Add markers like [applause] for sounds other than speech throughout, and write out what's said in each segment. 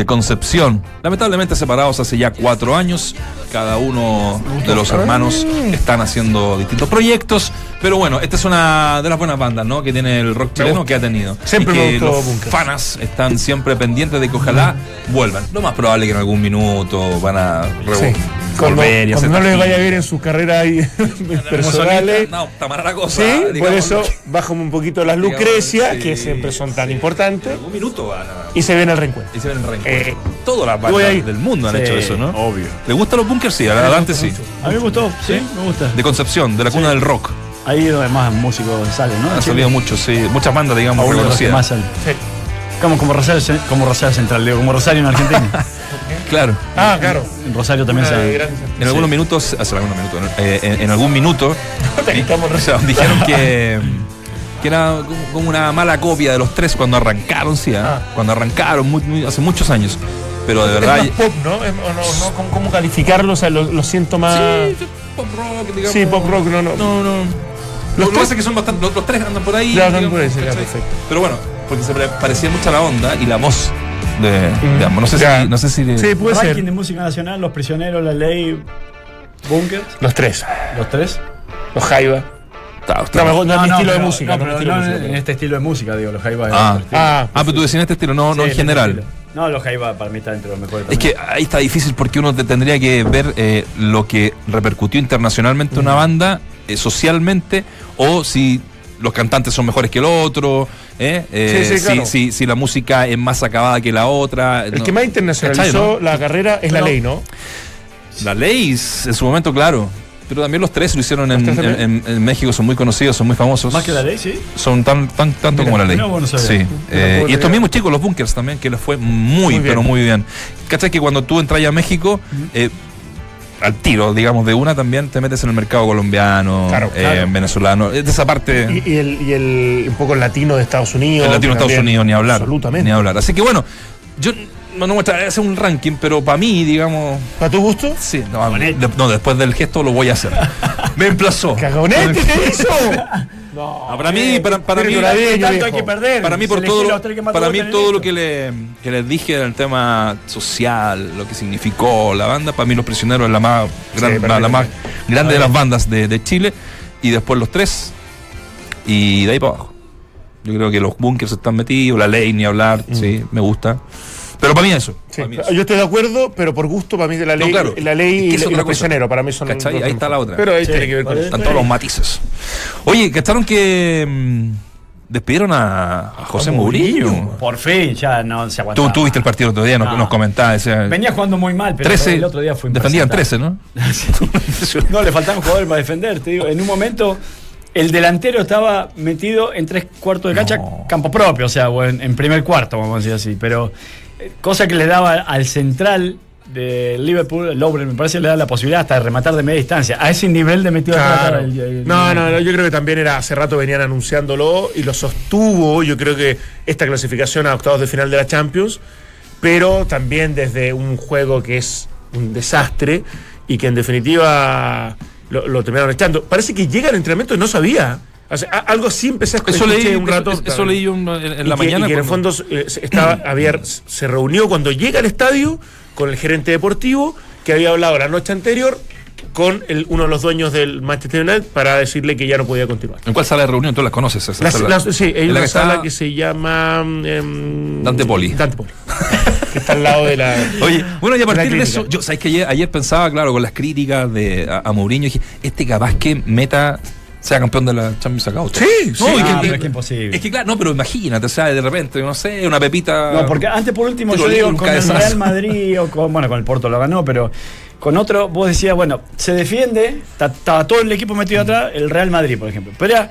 de Concepción. Lamentablemente separados hace ya cuatro años. Cada uno de los hermanos están haciendo distintos proyectos. Pero bueno, esta es una de las buenas bandas, ¿no? Que tiene el rock chileno que ha tenido. Siempre y que los Bunkers. fanas están siempre pendientes de que ojalá vuelvan. Lo más probable que en algún minuto van a Sí. Cuando, volver y hacer cuando no les vaya bien en sus carreras ahí [laughs] personales. No, está mala la cosa. Sí, por digamos, eso bajamos un poquito las Lucrecias, sí, que siempre son tan sí. importantes, algún minuto van a. y se viene el reencuentro. Y se ven en reencuentro. Eh, Todas las bandas del mundo han Sí, hecho eso, ¿no? obvio. ¿Le gustan los bunkers? Sí, adelante sí. A mí me gustó, sí, me gusta. De Concepción, de la cuna del rock. Ahí donde más músicos salen, ¿no? Han salido muchos, sí. Muchas bandas, digamos, reconocidas. más salen. Sí. Como, como, Rosario, como Rosario Central, digo, como Rosario en Argentina. [laughs] Claro. Ah, claro. en Rosario también Una grandes En algunos minutos, hace algunos minutos. Eh, en, en algún minuto, [laughs] Estamos [laughs] o sea, dijeron que, que era como- una mala copia de los tres cuando arrancaron, sí, ¿ah? Ah. cuando arrancaron muy- muy- hace muchos años. Pero de Es verdad. más pop, ¿no? Es- o no, no, ¿cómo, cómo calificarlo? O sea, lo, lo siento más. Sí, pop rock, digamos. Sí, pop rock, no, no. No, no. Lo que pasa es que son bastante. Los, los tres andan por ahí. Ya, andan digamos, por ahí, sí, ya, ¿cachai? perfecto. Pero bueno, porque se pare- parecía mucho a la onda y la voz de, de ambos. No sé Ya. si. No sé si Sí, puede Ranking ser. de música nacional, Los Prisioneros, La Ley, Bunkers, Los tres. los tres. Los Jaiba. Está- está- No, no, estilo de música. en este estilo de música, digo, los Jaiba. es Ah. Ah, Ah, pero tú decías en este estilo, no, no en este general. estilo. No, los Jaiba para mí están entre los mejores Es también. que ahí está difícil porque uno te tendría que ver eh, lo que repercutió internacionalmente una banda, eh, socialmente, o si los cantantes son mejores que el otro, eh, eh, Sí, sí, claro. si, si- si la música es más acabada que la otra. el no. que más internacionalizó la carrera es la ley, ¿no? La ley, en su momento, claro. Pero también los tres lo hicieron en, ¿Los tres en- en- en México, son muy conocidos, son muy famosos. Más que la ley, sí. Son tan, tan tanto Mira, como la ley. bueno, sí. Eh, y estos mismos chicos, los bunkers también, que les fue muy, Muy bien. pero muy bien. ¿Cachai? Que cuando tú entras a México, eh, al tiro, digamos, de una también te metes en el mercado colombiano, Claro, eh, claro. venezolano. De esa parte. Y, y el, y el un poco el latino de Estados Unidos. el latino de Estados. Unidos, ni hablar. Absolutamente. Ni hablar. Así que bueno, yo no, no muestra hacer un ranking, pero para mí, digamos. ¿Para tu gusto? Sí, no, después del gesto lo voy a hacer. [laughs] Me emplazó. ¡Cagonete te hizo! No, para mí, para, para mí, Espíritu navideño, tanto hay viejo. que perder. para mí por todo para mí todo lo que, le, que les dije del tema social, lo que significó la banda, para mí los prisioneros es la más, gran- la, la más grande de las bandas de, de Chile y después los tres y de ahí para abajo. Yo creo que los bunkers están metidos, la ley ni hablar, sí, me gusta. Pero para mí eso. Sí, para mí eso. yo estoy de acuerdo, pero por gusto para mí de la No, ley, claro. la ley Es que y, y los prisioneros para mí son los ¿Cachai? los Ahí está la otra. Pero ahí Sí, tiene que ver con eso. Están todos los matices. Oye, ¿cacharon que mm, despidieron a, a José Mourinho? Por fin, ya no se aguantaba. Tú tuviste el partido el otro día, nos, No. nos comentabas. Venía jugando muy mal, pero 13, el otro día fue defendían impresentable. 13, ¿no? [laughs] No, le faltaban jugadores para defender, te digo. En un momento, el delantero estaba metido en tres cuartos de cancha, No. campo propio, o sea, en, en primer cuarto, vamos a decir así. Pero cosa que le daba al central de Liverpool, Lovren, me parece, le da la posibilidad hasta de rematar de media distancia. A ese nivel de metido Claro. el- el- No, no, no, yo creo que también era hace rato venían anunciándolo y lo sostuvo, yo creo que esta clasificación a octavos de final de la Champions, pero también desde un juego que es un desastre y que en definitiva lo, lo terminaron echando. Parece que llega al entrenamiento y no sabía. O sea, a- algo así empecé a Eso leí, un rato. eso, eso leí un- en, la que- mañana. Y que en el fondo eh, se- estaba, [clears throat] había, se reunió cuando llega al estadio con el gerente deportivo que había hablado la noche anterior con el- uno de los dueños del Manchester United para decirle que ya no podía continuar. ¿En cuál sala de reunión? Tú las conoces. Esa La- sala? la- sí, hay En la una que sala está- que se llama em, Dante Poli. Dante Poli. que está al lado de la. [laughs] Oye, bueno, y a partir de eso, yo, ¿sabes que ayer, ayer pensaba, claro, con las críticas de, a, a Mourinho, dije, este capaz que meta, sea campeón de la Champions acá. Sí, sí. No, Ah, que- es que imposible. Es que claro, no, pero imagínate, o sea, de repente, no sé, una pepita. No, porque antes por último yo digo con el. Real Madrid o con, bueno, con el Porto lo ganó, pero con otro vos decías, bueno, se defiende, ta- estaba todo el equipo metido atrás, el Real Madrid, por ejemplo. Pero era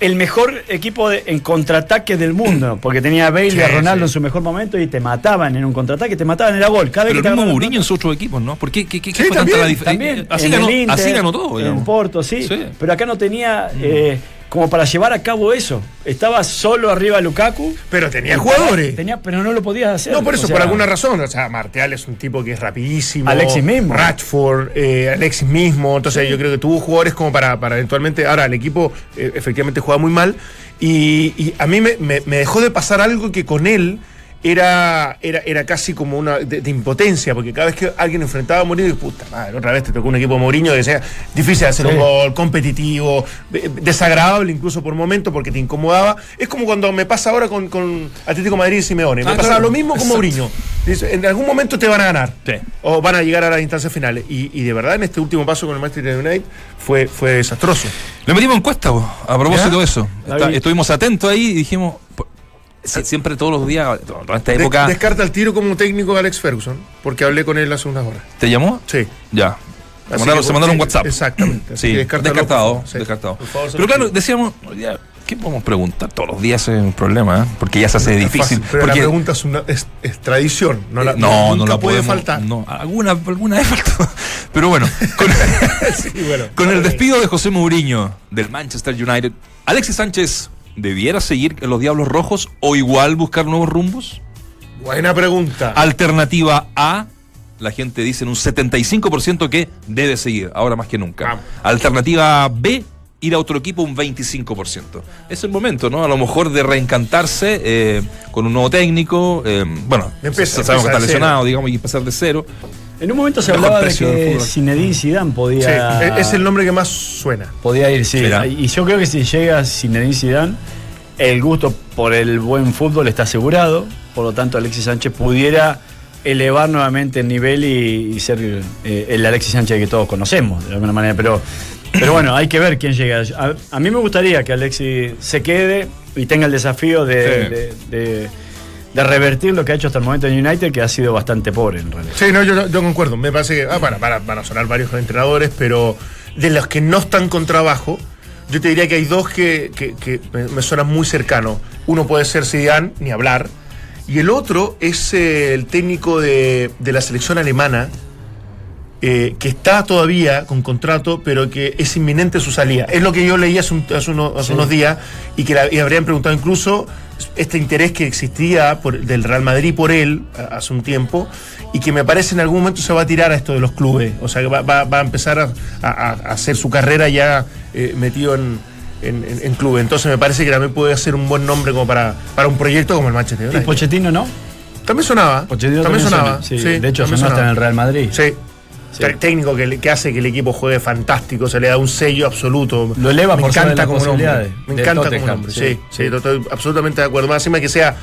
el mejor equipo de- en contraataque del mundo, [clears throat] porque tenía a Bale y a Ronaldo sí. en su mejor momento y te mataban en un contraataque, te mataban, era gol. Cada vez Pero que el mismo Mourinho la en sus otros equipos, ¿no? ¿Por qué, qué, qué Sí, fue tanta también, la diferencia? también Así en ganó, el Inter, así ganó todo, en digamos. Porto, sí. Pero acá no tenía eh, como para llevar a cabo eso. Estaba solo arriba Lukaku. Pero tenía jugadores. Tenía, pero no lo podías hacer. No, por eso, O sea, por alguna razón. O sea, Martial es un tipo que es rapidísimo. Alexis mismo. Rashford, eh, Alexis mismo. Entonces, yo creo que tuvo jugadores como para, para eventualmente. Ahora, el equipo eh, efectivamente juega muy mal. Y, y a mí me, me- me dejó de pasar algo que con él era, era, era casi como una de, impotencia, porque cada vez que alguien enfrentaba a Mourinho, puta madre, otra vez te tocó un equipo de Mourinho que sea difícil hacer un gol, competitivo, desagradable incluso por momentos porque te incomodaba. Es como cuando me pasa ahora con, con Atlético Madrid y Simeone. me ah, pasaba lo mismo con Mourinho. En algún momento te van a ganar. O van a llegar a las instancias finales. Y, de verdad en este último paso con el Manchester United fue, fue desastroso. Le metimos encuesta, a propósito de eso. estuvimos atentos ahí y dijimos, siempre todos los días, toda esta época. descarta el tiro como técnico de Alex Ferguson, porque hablé con él hace unas horas. ¿Te llamó? Sí. Ya. Se mandaron, un WhatsApp. Exactamente. Sí, descartado. descartado. Pero claro, decíamos, ¿qué podemos preguntar? Todos los días es un problema, ¿eh? porque ya se hace difícil. pero porque... la pregunta es, una, es, tradición, no, la, no, no la puede faltar. No, alguna, alguna vez faltó. [laughs] Pero bueno, con, [laughs] bueno, con el despido de José Mourinho del Manchester United, Alexis Sánchez ¿debiera seguir en los Diablos Rojos o igual buscar nuevos rumbos? Buena pregunta. Alternativa A, la gente dice en un 75% que debe seguir, ahora más que nunca. Alternativa B, ir a otro equipo un 25%. Es el momento, ¿no? A lo mejor de reencantarse eh, con un nuevo técnico. Eh, bueno, empieza, sabemos que está lesionado, digamos, y empezar de cero. En un momento se hablaba de que Zinedine Zidane podía. Sí, es el nombre que más suena. Podía ir, sí. Y yo creo que si llega Zinedine Zidane, el gusto por el buen fútbol está asegurado. Por lo tanto, Alexis Sánchez pudiera elevar nuevamente el nivel y, ser eh, el Alexis Sánchez que todos conocemos, de alguna manera. Pero, pero bueno, hay que ver quién llega. A, mí me gustaría que Alexis se quede y tenga el desafío de de revertir lo que ha hecho hasta el momento en United, que ha sido bastante pobre en realidad. Sí, no, yo, yo concuerdo. Me parece que ah, van, a sonar varios entrenadores, pero de los que no están con trabajo, yo te diría que hay dos que, me, suenan muy cercanos. Uno puede ser Zidane, ni hablar, y el otro es eh, el técnico de, la selección alemana, eh, que está todavía con contrato, pero que es inminente su salida. Es lo que yo leí hace, unos, días y que y habrían preguntado incluso este interés que existía por, del Real Madrid por él hace un tiempo y que me parece en algún momento se va a tirar a esto de los clubes. O sea, que va, va, a empezar a, hacer su carrera ya eh, metido en, en, clubes. Entonces me parece que también puede ser un buen nombre como para, para un proyecto como el Manchester United. ¿Y Pochettino no? También sonaba. Pochettino también, sonaba. Sí, de hecho, sonó hasta en el Real Madrid. Sí técnico que, que, hace que el equipo juegue fantástico, se le da un sello absoluto. Lo eleva me por encanta como nombre. Me encanta como nombre. Sí, sí, estoy absolutamente de acuerdo. Más encima que sea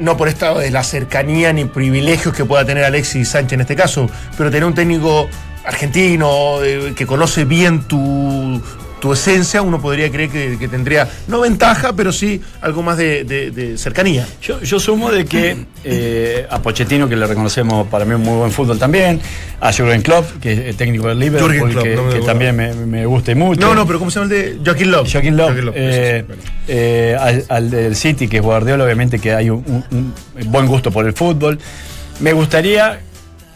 no por estado de la cercanía ni privilegios que pueda tener Alexis Sánchez en este caso, pero tener un técnico argentino eh, que conoce bien tu, tu esencia, uno podría creer que, tendría, no ventaja, pero sí algo más de, cercanía. Yo, sumo de que eh, a Pochettino, que le reconocemos para mí un muy buen fútbol también, a Jürgen Klopp, que es técnico del Liverpool, que, también me, me, gusta mucho. No, no, pero ¿cómo se llama el de Joaquín Love? Joaquín Love. Eh, eh, al, del City, que es Guardiola, obviamente que hay un, buen gusto por el fútbol. Me gustaría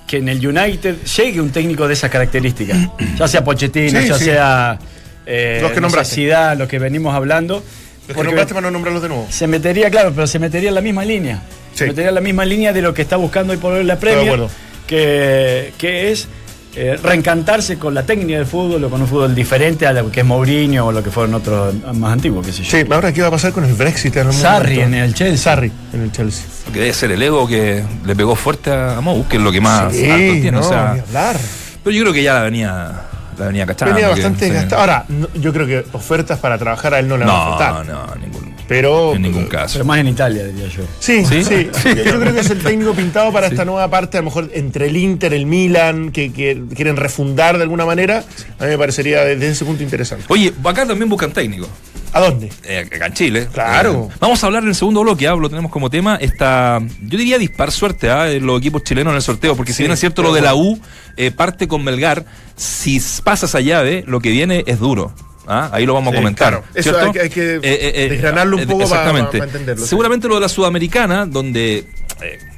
que en el United llegue un técnico de esas características, ya sea Pochettino, ya sea eh, los que nombraste. lo que venimos hablando. Los que nombraste para no nombrarlos de nuevo. Se metería, claro, pero se metería en la misma línea. Se metería en la misma línea de lo que está buscando hoy por hoy la Premier, que, que es eh, reencantarse con la técnica del fútbol o con un fútbol diferente a lo que es Mourinho o lo que fueron otros más antiguos, qué sé yo. Sí, ahora qué va a pasar con el Brexit en el Sarri en el Chelsea. Sarri en el Chelsea. Que debe ser el ego que le pegó fuerte a Mou, que es lo que más sí, alto tiene. o sea, hablar. Pero yo creo que ya la venía la venía cachando. Venía bastante gastada. Ahora, yo creo que ofertas para trabajar a él no le van a faltar. No, no, ningún, pero, en ningún caso. Pero más en Italia, diría yo. Sí, sí. sí. [laughs] Yo creo que es el técnico pintado para esta nueva parte, a lo mejor entre el Inter, el Milan, que, quieren refundar de alguna manera. A mí me parecería desde ese punto interesante. Oye, acá también buscan técnico. ¿A dónde? Eh, en Chile. Claro. Eh, vamos a hablar en el segundo bloque, ¿ah? lo tenemos como tema, esta, yo diría dispar suerte ¿ah? los equipos chilenos en el sorteo, porque si bien es cierto lo de la U, eh, parte con Melgar, si pasas allá de lo que viene es duro. ¿ah? Ahí lo vamos a comentar. Eso hay que, desgranarlo un poco para, entenderlo. Seguramente lo de la Sudamericana, donde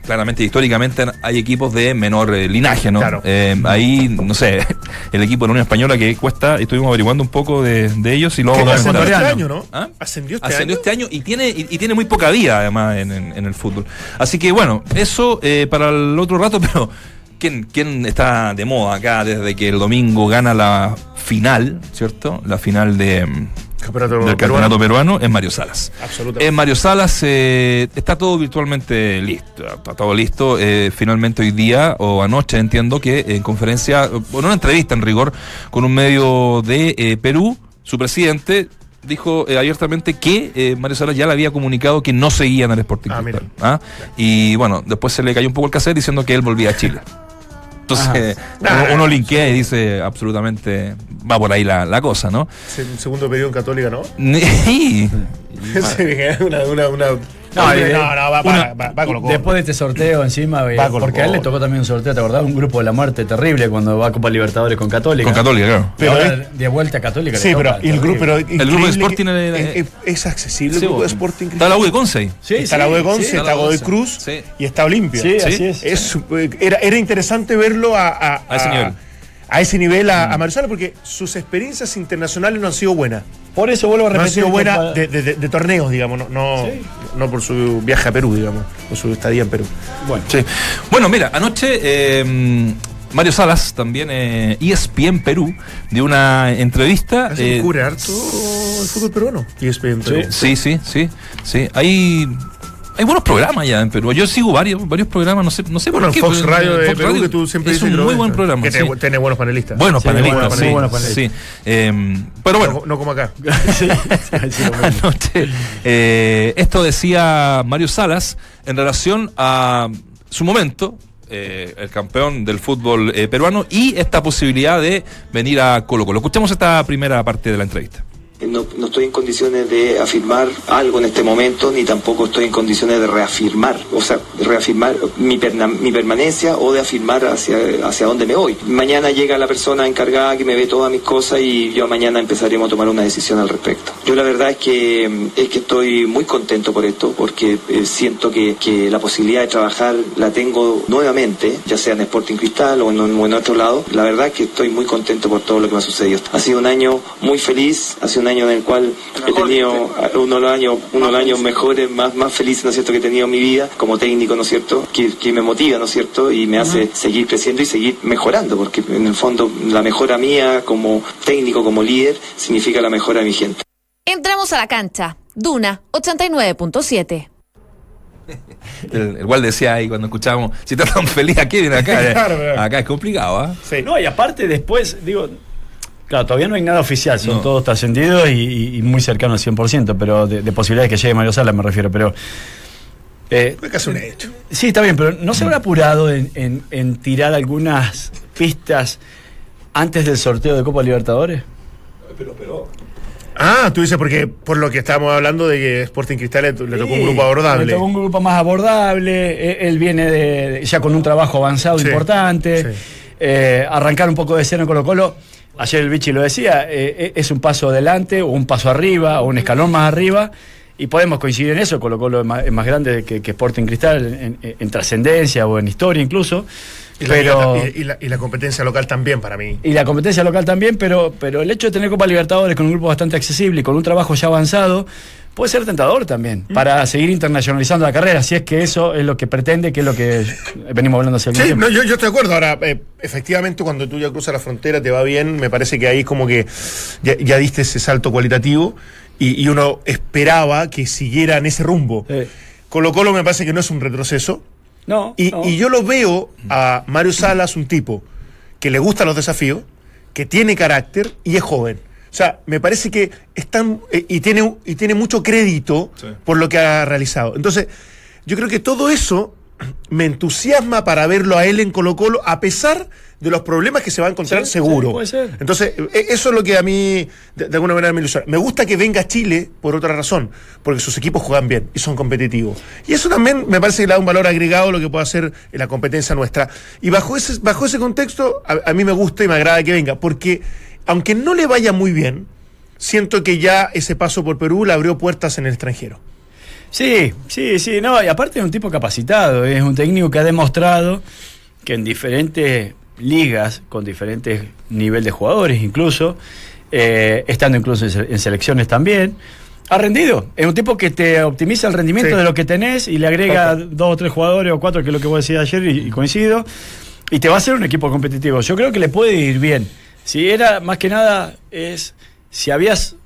claramente históricamente hay equipos de menor eh, linaje, ¿no? Eh, ahí, no sé, el equipo de la Unión Española que cuesta, estuvimos averiguando un poco de, ellos y luego... Ascendió este año, ¿no? ¿Ah? Ascendió este Ascendió este año y tiene, y, tiene muy poca vida además en, el fútbol. Así que bueno, eso eh, para el otro rato, [laughs] pero... ¿Quién, ¿Quién está de moda acá desde que el domingo gana la final, ¿cierto? La final de, del campeonato peruano es Mario Salas. Absolutamente. En Mario Salas eh, está todo virtualmente listo. Está todo listo. Eh, finalmente hoy día o anoche entiendo que en conferencia, en una entrevista en rigor con un medio de eh, Perú, su presidente dijo abiertamente que Mario Salas ya le había comunicado que no seguía en el Sporting ah, ¿ah? Y bueno, después se le cayó un poco el cassette diciendo que él volvía a Chile. Entonces, [laughs] uno, linkea y dice absolutamente, va por ahí la, cosa, ¿no? Segundo periodo en Católica, ¿no? [laughs] [laughs] Sí. una, una, una no, no, va, va, va, con Después de este sorteo encima, porque a él le tocó también un sorteo, ¿te acordás? Un grupo de la muerte terrible cuando va a Copa Libertadores con Católica. Con Católica, claro. Pero de vuelta a Católica. Sí, pero el grupo, pero el grupo de Sporting es, es, accesible el grupo de Sporting. Está la U de Conce. Sí, está la U de Conce, está Godoy Cruz y está Olimpia. Sí, así es. era, era interesante verlo a, a, a ese nivel a ese nivel a, a Mario porque sus experiencias internacionales no han sido buenas. Por eso vuelvo a repetir. No han sido buenas de, torneos, digamos, no, no, por su viaje a Perú, digamos, por su estadía en Perú. Bueno, sí. bueno mira, anoche eh, Mario Salas, también eh, ESPN Perú, de una entrevista. Eh, cubre harto el fútbol peruano. ESPN Perú. Sí, sí, sí, sí. Hay hay buenos programas ya en Perú. Yo sigo varios, varios programas, no sé, no sé bueno, por qué. Fox Radio de Perú, que tú siempre es un muy buen programa. Que tiene, buenos panelistas. Buenos panelistas, sí, buenos panelistas. sí. Eh, pero bueno. No, como acá. [laughs] [laughs] Anoche, eh, esto decía Mario Salas en relación a su momento, eh, el campeón del fútbol eh, peruano y esta posibilidad de venir a Colo Colo. Escuchemos esta primera parte de la entrevista. No, no, estoy en condiciones de afirmar algo en este momento, ni tampoco estoy en condiciones de reafirmar, o sea, reafirmar mi, mi permanencia o de afirmar hacia, hacia dónde me voy. Mañana llega la persona encargada que me ve todas mis cosas y yo mañana empezaremos a tomar una decisión al respecto. Yo la verdad es que, es que estoy muy contento por esto, porque eh, siento que, que, la posibilidad de trabajar la tengo nuevamente, ya sea en Sporting Cristal o en, o en otro lado. La verdad es que estoy muy contento por todo lo que me ha sucedido. Ha sido un año muy feliz, ha sido un año en el cual he tenido uno de los años, uno de los años mejores, más, más felices, ¿no es cierto?, que he tenido en mi vida como técnico, ¿no es cierto?, que, que me motiva, ¿no es cierto?, y me hace seguir creciendo y seguir mejorando, porque en el fondo la mejora mía como técnico, como líder, significa la mejora de mi gente. Entramos a la cancha. Duna 89.7. Igual decía ahí cuando escuchábamos, si estás tan feliz aquí, viene acá. [laughs] acá es complicado, ¿ah? No, y aparte después, digo, Claro, todavía no hay nada oficial, son todos trascendidos y, muy cercanos al 100%, pero de, posibilidades que llegue Mario Sala me refiero, pero... Eh, casi un hecho. Sí, está bien, pero ¿no se habrá apurado en, tirar algunas pistas antes del sorteo de Copa Libertadores? Pero, pero... Ah, tú dices porque por lo que estábamos hablando de que Sporting Cristal le, tocó un grupo abordable. Le tocó un grupo más abordable, e, él viene de, ya con un trabajo avanzado importante, eh, arrancar un poco de cero en Colo Colo ayer el Vichy lo decía, eh, eh, es un paso adelante o un paso arriba o un escalón más arriba. Y podemos coincidir en eso, Colo Colo es más, grande que, que, Sporting Cristal en, trascendencia o en historia incluso. Y, pero, y, la, competencia local también para mí. Y la competencia local también, pero, pero el hecho de tener Copa Libertadores con un grupo bastante accesible y con un trabajo ya avanzado, puede ser tentador también mm. para seguir internacionalizando la carrera, si es que eso es lo que pretende, que es lo que venimos hablando hace sí, no, yo, yo, estoy de acuerdo. Ahora, eh, efectivamente, cuando tú ya cruzas la frontera, te va bien, me parece que ahí como que ya, diste ese salto cualitativo y, uno esperaba que siguiera en ese rumbo. Colo Colo me parece que no es un retroceso. No y, y yo lo veo a Mario Salas, un tipo que le gustan los desafíos, que tiene carácter y es joven. O sea, me parece que están eh, y tiene y tiene mucho crédito por lo que ha realizado. Entonces, yo creo que todo eso me entusiasma para verlo a él en Colo Colo, a pesar de los problemas que se va a encontrar seguro. puede ser. Entonces, e, eso es lo que a mí, de, alguna manera, me ilusiona. Me gusta que venga a Chile por otra razón, porque sus equipos juegan bien y son competitivos. Y eso también me parece que le da un valor agregado a lo que puede hacer en la competencia nuestra. Y bajo ese, bajo ese contexto, a mí me gusta y me agrada que venga, porque aunque no le vaya muy bien, siento que ya ese paso por Perú le abrió puertas en el extranjero. Sí, sí, sí, no, y aparte es un tipo capacitado, es un técnico que ha demostrado que en diferentes ligas, con diferentes niveles de jugadores incluso, eh, estando incluso en selecciones también, ha rendido. Es un tipo que te optimiza el rendimiento de lo que tenés y le agrega dos o tres jugadores o cuatro, que es lo que vos decías ayer y coincido, y te va a hacer un equipo competitivo. Yo creo que le puede ir bien. Si era, más que nada, es si habías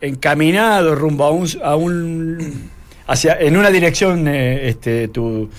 encaminado rumbo a un, a un hacia en una dirección eh, este tu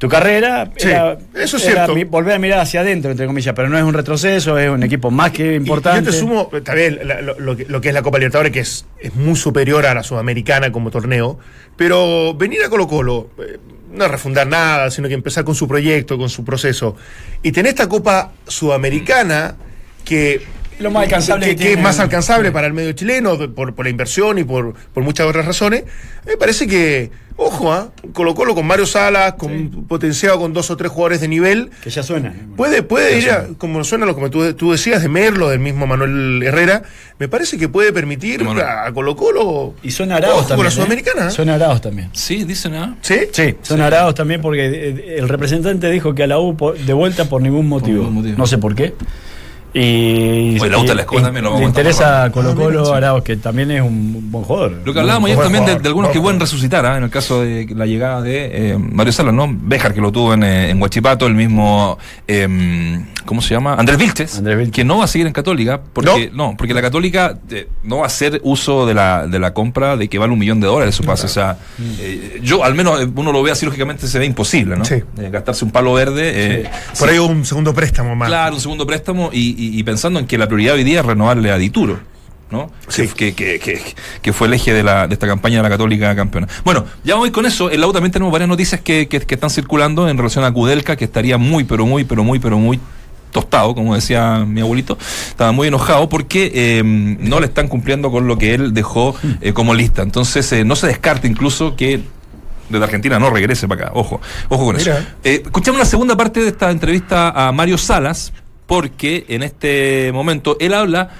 tu carrera Sí, eso es era cierto. volver a mirar hacia adentro, entre comillas, pero no es un retroceso, es un equipo más que y importante. yo te sumo también lo, lo que, lo que es la Copa Libertadores, que es, es muy superior a la Sudamericana como torneo, pero venir a Colo Colo, eh, no refundar nada, sino que empezar con su proyecto, con su proceso, y tener esta Copa Sudamericana que... Lo más alcanzable que, que que es más alcanzable para el medio chileno por, por la inversión y por, por muchas otras razones. Me parece que, ojo, ¿ah? Colo Colo con Mario Salas, con potenciado con dos o tres jugadores de nivel, que ya suena. Puede, puede ir a, como suena lo que tú, tú decías de Merlo, del mismo Manuel Herrera, me parece que puede permitir a Colo Colo. Y son arados Ojo con también. la ¿eh? Sudamericana. ¿eh? Son arados también. Sí, dicen, ¿ah? ¿Sí? Sí, son arados también porque eh, el representante dijo que a la U de vuelta por ningún motivo. ningún motivo. No sé por qué. Y, Oye, la U y- te la esconde, y- también lo le vamos a interesa a Ah, Colo Colo sí. Araos, que también es un buen jugador. Lo que hablábamos ayer también de, jugador, de algunos que pueden resucitar, ¿ah? en el caso de la llegada de eh, Mario Salas, ¿no? Béjar, que lo tuvo en, eh, en Huachipato, el mismo, eh, ¿cómo se llama? Andrés Vilches, Andrés Vilches. que no va a seguir en Católica, porque no, porque la Católica eh, no va a hacer uso de la, de la compra de que vale un millón de dólares su pase. O sea, eh, yo al menos uno lo ve así, lógicamente se ve imposible, ¿no? Sí. Eh, gastarse un palo verde. eh, Por sí, ahí hubo un segundo préstamo más. Claro, un segundo préstamo y, y- y pensando en que la prioridad hoy día es renovarle a Dituro. ¿no? Sí. Que, que, que, que fue el eje de, la, de esta campaña de la Católica campeona. Bueno, ya voy con eso. En la U también tenemos varias noticias que, están circulando en relación a Kudelka, que estaría muy, pero muy, pero muy, pero muy tostado, como decía mi abuelito, estaba muy enojado porque eh, no le están cumpliendo con lo que él dejó eh, como lista. Entonces, eh, no se descarte incluso que desde Argentina no regrese para acá. Ojo, ojo con eso. Eh, escuchamos la segunda parte de esta entrevista a Mario Salas, porque en este momento él habla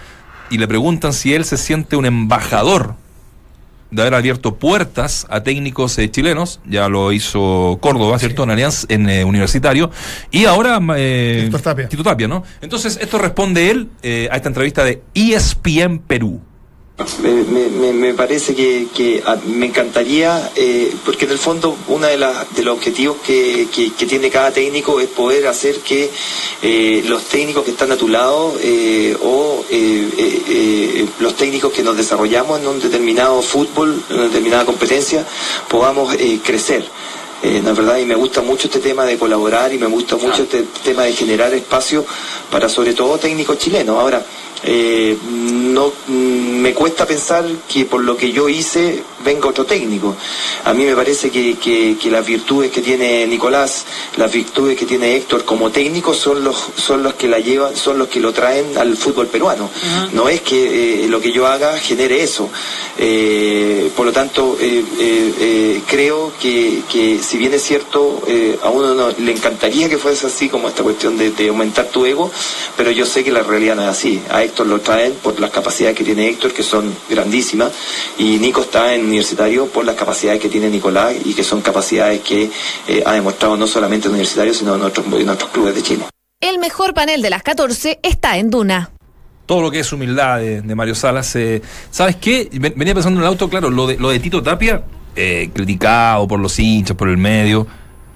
y le preguntan si él se siente un embajador de haber abierto puertas a técnicos eh, chilenos, ya lo hizo Córdoba, ¿cierto? En Alianza, en eh, Universitario, y ahora eh, Tito Tapia. Tito Tapia, ¿no? Entonces, esto responde él eh, a esta entrevista de ESPN Perú. Me, me- me- me parece que, que, ah, me encantaría, eh, porque en el fondo uno de, las- de los objetivos que, que- que tiene cada técnico es poder hacer que eh, los técnicos que están a tu lado eh, o los técnicos que nos desarrollamos en un determinado fútbol, en una determinada competencia, podamos eh, crecer. Eh, la verdad, y me gusta mucho este tema de colaborar y me gusta mucho este tema de generar espacio para sobre todo técnicos chilenos. Ahora, eh, no mm, me cuesta pensar que por lo que yo hice venga otro técnico. A mí me parece que, que- que las virtudes que tiene Nicolás, las virtudes que tiene Héctor como técnico son los son los que la llevan, son los que lo traen al fútbol peruano. No es que eh, lo que yo haga genere eso. Eh, por lo tanto, eh, eh, creo que, que si bien es cierto, a uno no- le encantaría que fuese así como esta cuestión de, de aumentar tu ego, pero yo sé que la realidad no es así. A Héctor lo traen por las capacidades que tiene Héctor, que son grandísimas, y Nico está en universitario por las capacidades que tiene Nicolás y que son capacidades que eh, ha demostrado no solamente en universitario, sino en otros, en otros clubes de Chile. El mejor panel de las 14 está en Duna. todo lo que es humildad de, de Mario Salas. eh, ¿Sabes qué? Ven- Venía pensando en el auto, claro, lo de, lo de Tito Tapia, eh, criticado por los hinchas, por el medio.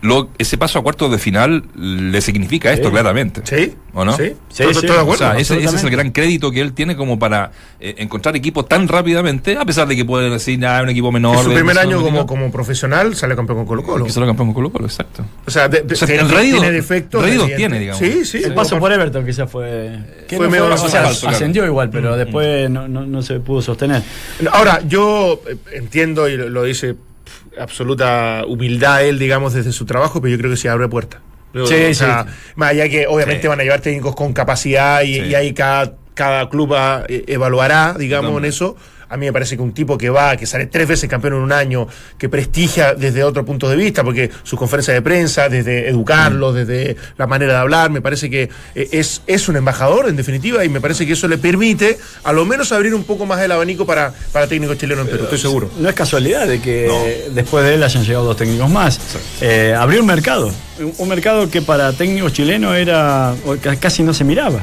Lo, ese paso a cuartos de final le significa esto, Sí. claramente. ¿Sí? ¿O no? ¿Sí? Sí, de O acuerdo. sea, ese, ese es el gran crédito que él tiene como para eh, encontrar equipos tan rápidamente, a pesar de que pueden decir, nada, un equipo menor. En su de- primer año como, Sudamérica". como profesional sale campeón con Colo Colo. Que solo campeón con Colo Colo, exacto. O sea, de- de- O sea, tiene, el rédito- tiene defectos. digamos. Sí, sí. El paso por Everton quizás fue. Fue no medio o sea, falso, claro. ascendió igual, pero después no, no, no se pudo sostener. Ahora, yo eh, entiendo y lo, lo dice absoluta humildad él, digamos, desde su trabajo, pero yo creo que sí abre puertas. Sí, o sea, sí. Más allá que obviamente Sí. van a llevar técnicos con capacidad y, y ahí cada, cada club eh, evaluará, digamos, en eso. A mí me parece que un tipo que va, que sale tres veces campeón en un año, que prestigia desde otro punto de vista, porque sus conferencias de prensa, desde educarlos, Mm. desde la manera de hablar, me parece que eh, es, es un embajador en definitiva y me parece que eso le permite a lo menos abrir un poco más el abanico para, para técnicos chilenos en Perú, estoy seguro. No es casualidad de que después de él hayan llegado dos técnicos más. Eh, abrió un mercado. Un- mercado que para técnicos chilenos era casi no se miraba.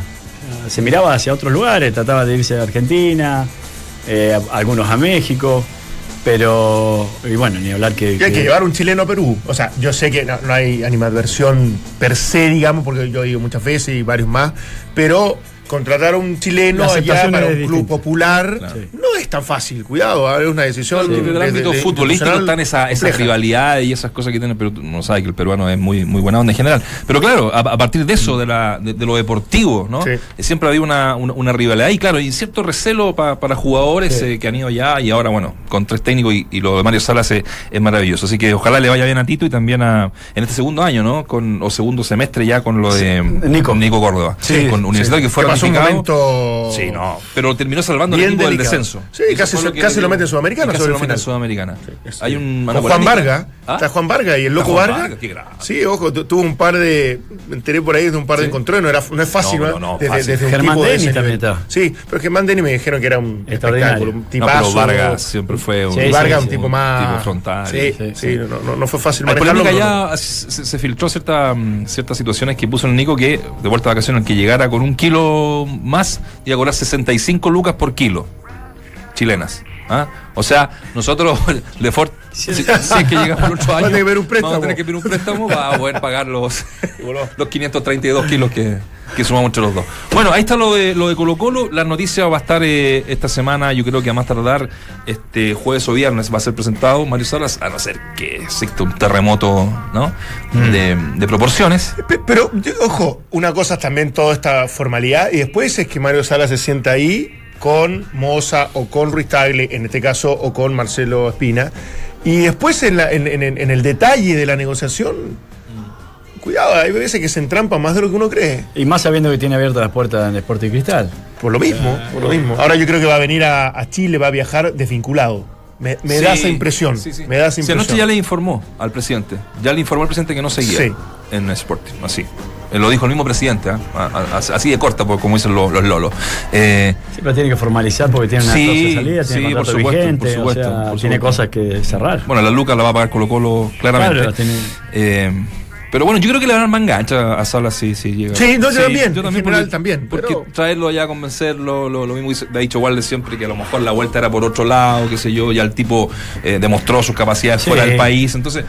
Se miraba hacia otros lugares, trataba de irse a Argentina, eh, algunos a México, pero. Y bueno, ni hablar que. Y hay que llevar un chileno a Perú. O sea, yo sé que no, no hay animadversión per se, digamos, porque yo he ido muchas veces y varios más, pero contratar a un chileno La allá para un club popular Claro. no es tan fácil. Cuidado, ¿ah? es una decisión. Desde el ámbito de- futbolístico están esa, esa rivalidad y esas cosas que tiene, pero uno sabe que el peruano es muy, muy buena onda en general. Pero claro, a, a partir de eso, de, la, de, de lo deportivo, ¿no? Sí. Eh, Siempre había una, una, una rivalidad y claro, y cierto recelo pa- para jugadores Sí. eh, que han ido ya y ahora, bueno, con tres técnicos y, y lo de Mario Salas es, es maravilloso. Así que ojalá le vaya bien a Tito y también a, en este segundo año, ¿no? Con, o segundo semestre ya con lo de Nico. Nico Córdoba. Sí, con Universitario sí. que fue pasó un momento. Sí, no. Pero terminó salvando el equipo del descenso. Sí, Eso casi casi lo mete en Sudamericana casi sobre lo mete en. Sudamericana. Es- Hay un, Juan polémica. ¿Ah? Está Juan Varga y el loco Juan Varga. Varga, qué grave. Sí, ojo, tu- tuvo un par de. Me enteré por ahí de un par de Sí. encontrones. No, era, no es fácil, No, ¿no? no, no, Desde, fácil. desde Germán Denny ese también nivel. está. Sí, pero Germán Denny me dijeron que era un espectáculo, un No, tipazo. pero Vargas siempre fue un, Sí, Y Vargas sí, un sí. tipo más. tipo frontal. Sí, Sí, sí, sí. No, no, no fue fácil Hay manejarlo. polémica ya se, se filtró cierta, ciertas situaciones que puso el Nico que de vuelta de vacaciones el que llegara con un kilo más iba a cobrar 65 lucas por kilo chilenas. ¿ah? O sea, nosotros, [laughs] Lefort, si, si es que llegamos el otro a año, tener que pedir un préstamo. vamos a tener que pedir un préstamo para poder pagar los, [laughs] los 532 kilos que, que sumamos entre los dos. Bueno, ahí está lo de lo de Colo Colo. La noticia va a estar eh, esta semana, yo creo que a más tardar, este jueves o viernes va a ser presentado Mario Salas, a no ser que exista un terremoto ¿no? de, de proporciones. Pe- Pero, ojo, una cosa es también toda esta formalidad y después es que Mario Sala se sienta ahí con Moza o con Ruiz Tagle, en este caso, o con Marcelo Espina. Y después en, la- en- en- en el detalle de la negociación, cuidado, hay veces que se entrampa más de lo que uno cree. Y más sabiendo que tiene abiertas las puertas en Sport y Cristal. Por lo mismo, por lo mismo. Ahora yo creo que va a venir a, a Chile, va a viajar desvinculado. Me, me da esa impresión. sí, sí. Me da esa Si impresión. anoche ya le informó al presidente. Ya le informó al presidente que no seguía Sí. en Sporting. Así. Eh, Lo dijo el mismo presidente, ¿ah? A- a- así de corta, pues, como dicen los, los lolos. Eh, Siempre tiene que formalizar porque tiene una Sí, cosa de salida, sí, tiene por contrato supuesto, vigente, por supuesto, o sea, por tiene supuesto. cosas que cerrar. bueno, la Lucas la va a pagar Colo Colo claramente. Claro, tiene- Eh, pero bueno, yo creo que le van a dar más a Salas si, si llega. Sí, no, yo también, en general porque, también, Porque pero- traerlo allá, convencerlo, lo, lo mismo le ha dicho Walde siempre que a lo mejor la vuelta era por otro lado, qué sé yo, ya el tipo eh, demostró sus capacidades Sí. fuera del país. Entonces,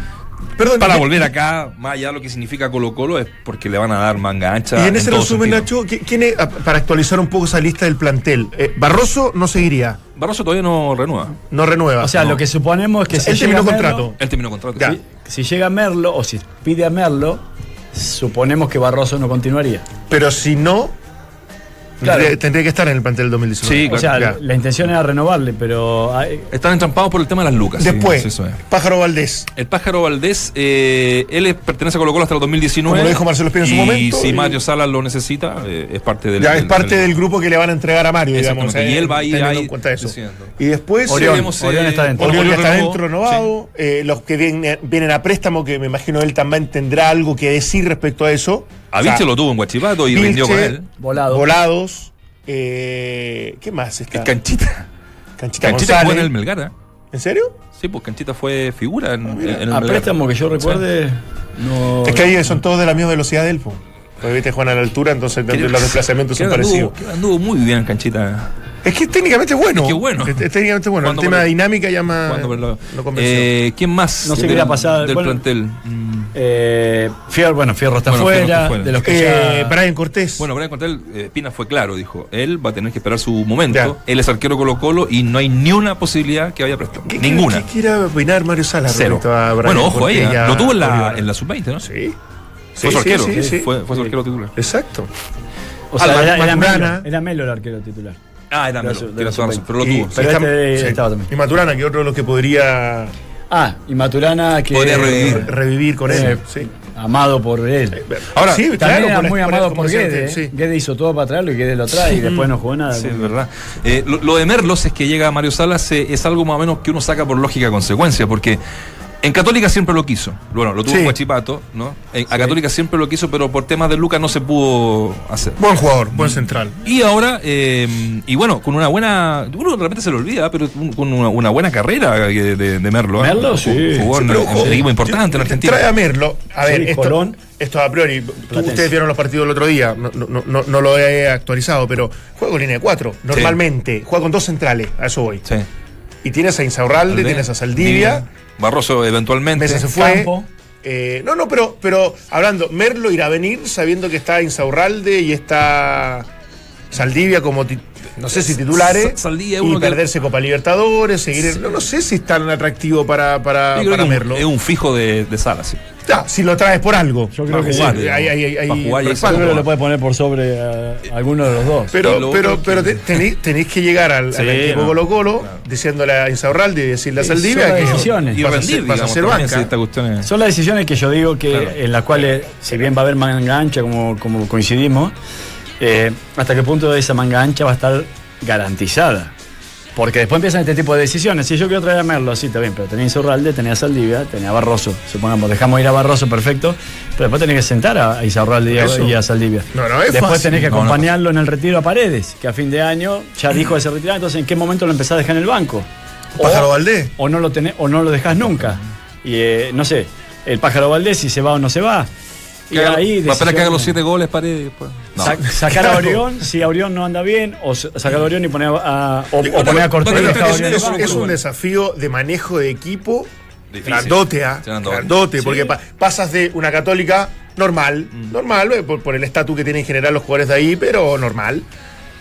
Perdón, para y- volver acá, más allá de lo que significa Colo Colo, es porque le van a dar manga ancha. Y en ese resumen, sentido. Nacho, ¿qui- ¿quién es, para actualizar un poco esa lista del plantel? Eh, Barroso no seguiría, Barroso todavía no renueva. no renueva. O sea, no. lo que suponemos es que O sea, él si llega terminó Merlo- contrato. Él terminó contrato. Ya. sí. Si llega Merlo o si pide a Merlo, suponemos que Barroso no continuaría. Pero si no, Claro. tendría, tendría que estar en el plantel 2019. Sí, O sea, la intención era renovarle, pero hay- Están entrampados por el tema de las lucas. Después, sí, eso es. Pájaro Valdés. El pájaro Valdés, eh, él pertenece a Colo Colo hasta el 2019. Como lo dijo Marcelo Espina en su y momento, si y- Mario Salas lo necesita, eh, es parte del. Ya es parte del grupo que le van a entregar a Mario, digamos. Exactamente, y él va a ir teniendo ahí en cuenta eso. diciendo. Y después, Orión, Veremos, Orión está dentro. Orión ya está renovó, dentro renovado. Eh, los que vienen, vienen a préstamo, que me imagino él también tendrá algo que decir respecto a eso. Sí. A O sea, Vilche lo tuvo en Guachipato y Vilche, rindió con él. volado. Volados. eh, ¿Qué más está? Es Canchita. Canchita, Canchita González. fue en el Melgar. ¿eh? ¿En serio? Sí, pues Canchita fue figura en, en el a Melgar. préstamo que yo recuerde, no. Es que ahí son todos de la misma velocidad del po. Porque viste Juan a la altura, entonces Creo- los desplazamientos son anduvo- parecidos. Anduvo muy bien Canchita. Es que técnicamente es bueno. Es que bueno. Es, es técnicamente bueno. El tema de dinámica llama. Lo- convenció. eh, ¿Quién más? No sé del- qué le ha pasado, Del bueno, plantel. Mm. Eh, Fierro, bueno, Fierro está Bueno, Fierro fuera, fuera. de los que Eh, ya- Brian Cortés. Bueno, Brian Cortés, eh, Pina fue claro, dijo, él va a tener que esperar su momento, Ya. él es arquero Colo Colo y no hay ni una posibilidad que vaya a prestar. ¿Qué- qué- Ninguna. ¿Qué quiere opinar Mario Salas Cero. respecto a Brian Bueno, ojo ahí, ¿eh? a lo tuvo en la, en la sub-20, ¿no? Sí. Fue Sí, su arquero, sí, sí. Fue, fue su arquero titular. Exacto. o sea, Alba- era, era Maturana. Melo, era Melo el arquero titular. Ah, era Melo, sub-20. pero lo tuvo. Pero y este sí. estaba también. Y Maturana, que otro de los que podría Ah, y Maturana que Podría revivir. revivir con él. Eh, Sí. amado por él. Ahora, sí, También claro, era por- muy por- amado por decía Guede. antes, ¿eh? sí. Guede hizo todo para traerlo y Guede lo trae y después no jugó nada. Sí, es verdad. Eh, lo, lo de Merlos es que llega Mario Salas eh, es algo más o menos que uno saca por lógica consecuencia, porque en Católica siempre lo quiso. Bueno, lo tuvo Sí. en Guachipato, ¿no? En- A Católica siempre lo quiso, pero por temas de Lucas no se pudo hacer. Buen jugador, buen central. Y ahora, eh, y bueno, con una buena. Uno de repente se lo olvida, pero con una, una buena carrera de, de- de Merlo. ¿eh? Merlo, sí. Jugó en, Sí, en un equipo importante en yo- Argentina. Trae a Merlo. A ver, Sí, esto, Colón. esto a priori. tú- ustedes vieron los partidos el otro día. No, no, no, no lo he actualizado, pero juega con línea de cuatro. Normalmente. Juega con dos centrales. A eso voy. Sí. Y tienes a Insaurralde, tienes a Saldivia. Barroso eventualmente. Mesa se fue. Campo. Eh, no, no, pero, pero hablando, Merlo irá a venir sabiendo que está Insaurralde y está Saldivia como no sé si titulares Saldivia y perderse Copa Libertadores, seguir. No, no, sé si es tan atractivo para, para, para verlo. Es un fijo de, de sala, sí. Ya, si lo traes por algo. Yo creo que jugar, sí. Hay, hay, hay, jugar lo puede poner por sobre a alguno de los dos. Pero, pero, pero tenéis, tenéis, que llegar al, sí, al equipo no, Colo Colo claro. diciéndole a Insaurralde y decirle a Saldivia son que decisiones. y rendir, vas a ser banca. Son las decisiones que yo digo que claro. en las cuales, si bien va a haber manga ancha, como, como coincidimos, eh, hasta qué punto esa manga ancha va a estar garantizada. Porque después empiezan este tipo de decisiones. Si yo quiero traer a Merlo, sí, está bien, pero tenía Insaurralde, tenía Saldivia, tenía a Barroso. Supongamos, dejamos ir a Barroso, perfecto. Pero después tenés que sentar a Insaurralde y, y a Saldivia. No, no, es después fácil. tenés que acompañarlo no, no. en el retiro a Paredes, que a fin de año ya dijo de se retirar. Entonces, ¿en qué momento lo empezás a dejar en el banco? O, Pájaro Valdés. O no lo, tenés, o no lo dejás nunca. Y eh, no sé, el Pájaro Valdés, si se va o no se va. Y ahí va a esperar que haga los siete goles Paredes. No. Sa sacar a [laughs] Orión, si a Orión no anda bien, o sacar a Orión y poner a, o, o poner a Cortés. Es, es, es, un desafío de manejo de equipo Difícil. grandote, ¿ah? grandote, sí. porque pa pasas de una católica normal, mm. normal, eh, por, por el estatus que tienen en general los jugadores de ahí, pero normal.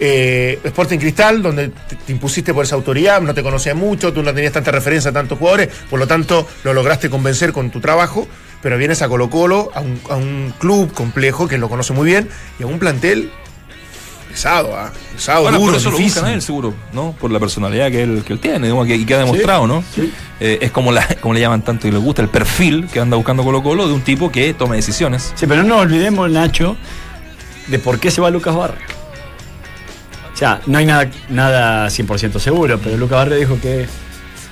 Eh, Sporting Cristal, donde te, te, impusiste por esa autoridad, no te conocía mucho, tú no tenías tanta referencia a tantos jugadores, por lo tanto lo lograste convencer con tu trabajo, pero vienes a Colo Colo, a un, a un club complejo que lo conoce muy bien y a un plantel pesado, ¿eh? pesado, bueno, duro, pero eso difícil. lo buscan a él seguro, ¿no? Por la personalidad que él, que él tiene, digamos, que, y que ha demostrado, Sí, ¿no? sí. Eh, es como, la, como le llaman tanto y les gusta el perfil que anda buscando Colo Colo de un tipo que tome decisiones. Sí, pero no nos olvidemos, Nacho, de por qué se va Lucas Barrio. O sea, no hay nada, nada 100% seguro, pero Lucas Barrio dijo que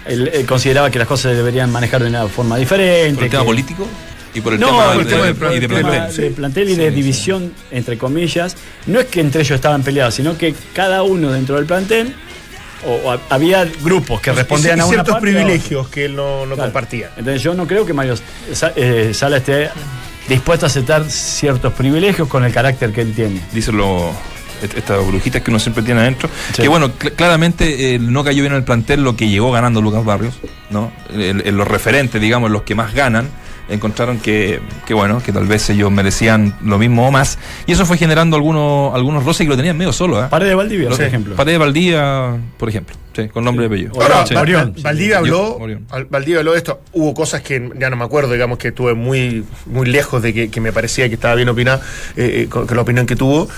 él, él, consideraba que las cosas se deberían manejar de una forma diferente. ¿Por el que... tema político? y por el no, tema, el de, tema de, de, y de plantel, sí. de plantel y de sí, división, entre comillas. No es que entre ellos estaban peleados, sino que cada uno dentro del plantel o, o había grupos que respondían y, y a una ciertos parte, privilegios que él no, no claro. compartía. Entonces yo no creo que Mario eh, Sala esté dispuesto a aceptar ciertos privilegios con el carácter que él tiene. Dicen los estas brujitas que uno siempre tiene adentro. Sí. Que bueno, cl claramente eh, no cayó bien en el plantel lo que llegó ganando Lucas Barrios, ¿no? En, en los referentes, digamos, los que más ganan encontraron que, que, bueno, que tal vez ellos merecían lo mismo o más. Y eso fue generando algunos, algunos roces que lo tenían medio solo. ¿eh? Pared de Valdivia, por ejemplo. Pared de Valdivia, por ejemplo. Sí, con nombre sí. de apellido. Ahora, sí. Orión, Valdivia habló, Orión. Valdivia habló de esto. Hubo cosas que ya no me acuerdo, digamos que estuve muy, muy lejos de que, que me parecía que estaba bien opinado, eh, con, con la opinión que tuvo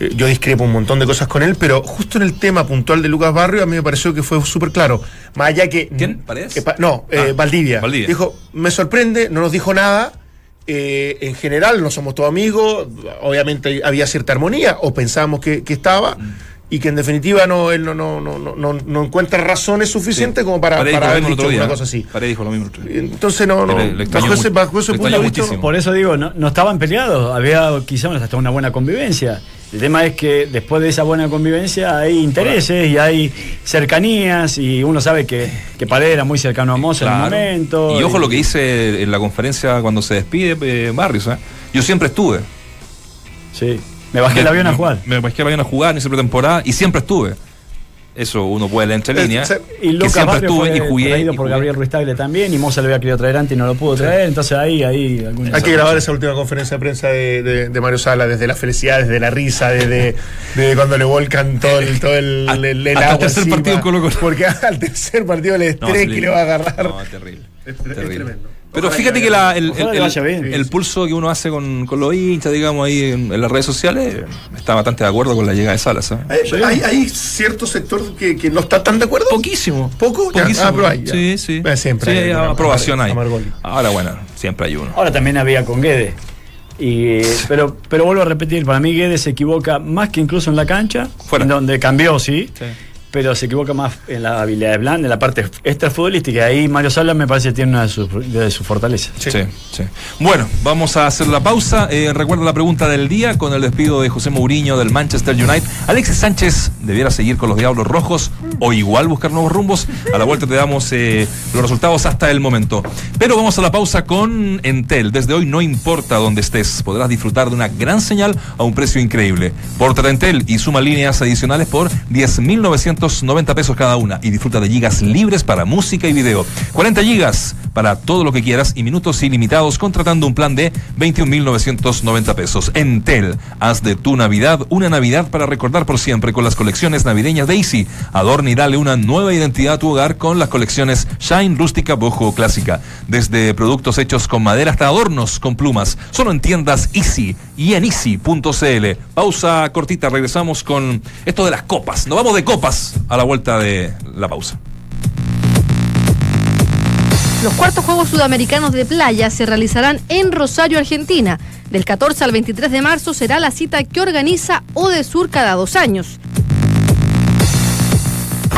eh, yo discrepo un montón de cosas con él, pero justo en el tema puntual de Lucas Barrio, a mí me pareció que fue súper claro. Más allá que. ¿Quién? ¿Paredes? Que, no, ah, eh, Valdivia. Valdivia. Dijo, me sorprende, no nos dijo nada. Eh, en general, no somos todos amigos. Obviamente había cierta armonía, o pensábamos que, que estaba. Mm. Y que en definitiva no, él no, no, no, no, no encuentra razones suficientes sí. como para, para haber dicho día, una cosa así. Pared dijo lo mismo. Entonces no, no. Le, le bajo, ese, bajo ese punto de vista. Por eso digo, no, no estaban peleados, había quizás hasta una buena convivencia. El tema es que después de esa buena convivencia hay intereses y hay cercanías y uno sabe que, que Paredes era muy cercano a Moza claro. en el momento. Y ojo y... lo que hice en la conferencia cuando se despide eh, Barrios. ¿eh? Yo siempre estuve. Sí. Me bajé el avión a jugar. Me, me bajé el avión a jugar, hice pretemporada y siempre estuve. Eso uno puede leer entre líneas. Y Lucas que siempre Barrio estuve fue y jugué. traído y por jugué. Gabriel Ruiz Tagle también, y Moza lo había querido traer antes y no lo pudo traer, sí. entonces ahí, ahí. Hay que grabar esa última conferencia de prensa de, de, de, Mario Sala, desde la felicidad, desde la risa, desde, desde cuando le volcan todo el, todo el, el, el, el agua. Al tercer partido en Colo Colo. Porque al tercer partido el estrés no, que le va a agarrar. No, terrible. Es, terrible. es tremendo. Pero fíjate que la, el, el, el, el, pulso que uno hace con, con los hinchas, digamos, ahí en, en, las redes sociales, está bastante de acuerdo con la llegada de Salas. ¿eh? Hay, hay, hay, cierto sector que, que, no está tan de acuerdo. Poquísimo. ¿Poco? Poquísimo. Ah, pero hay. Sí, sí. Bueno, siempre sí, hay. aprobación hay. Ahora, bueno, siempre hay uno. Ahora también había con Guedes. Y, pero, pero vuelvo a repetir, para mí Guedes se equivoca más que incluso en la cancha, Fuera. en donde cambió, sí. sí pero se equivoca más en la habilidad de Bland, en la parte extrafutbolística. Ahí Mario Sala me parece que tiene una de sus, fortalezas. Sí. sí. Bueno, vamos a hacer la pausa. Eh, recuerda la pregunta del día con el despido de José Mourinho del Manchester United. Alexis Sánchez debiera seguir con los Diablos Rojos o igual buscar nuevos rumbos. A la vuelta te damos eh, los resultados hasta el momento. Pero vamos a la pausa con Entel. Desde hoy no importa dónde estés, podrás disfrutar de una gran señal a un precio increíble. Pórtate Entel y suma líneas adicionales por 10.900 1.990 pesos cada una y disfruta de gigas libres para música y video. 40 gigas para todo lo que quieras y minutos ilimitados contratando un plan de 21.990 pesos. Entel, haz de tu Navidad una Navidad para recordar por siempre con las colecciones navideñas de Easy. Adorna y dale una nueva identidad a tu hogar con las colecciones Shine, Rústica, Bojo, Clásica. Desde productos hechos con madera hasta adornos con plumas. Solo en tiendas Easy y en easy.cl. Pausa cortita, regresamos con esto de las copas. Nos vamos de copas a la vuelta de la pausa. Los cuartos Juegos Sudamericanos de Playa se realizarán en Rosario, Argentina. Del 14 al 23 de marzo será la cita que organiza Odesur cada dos años.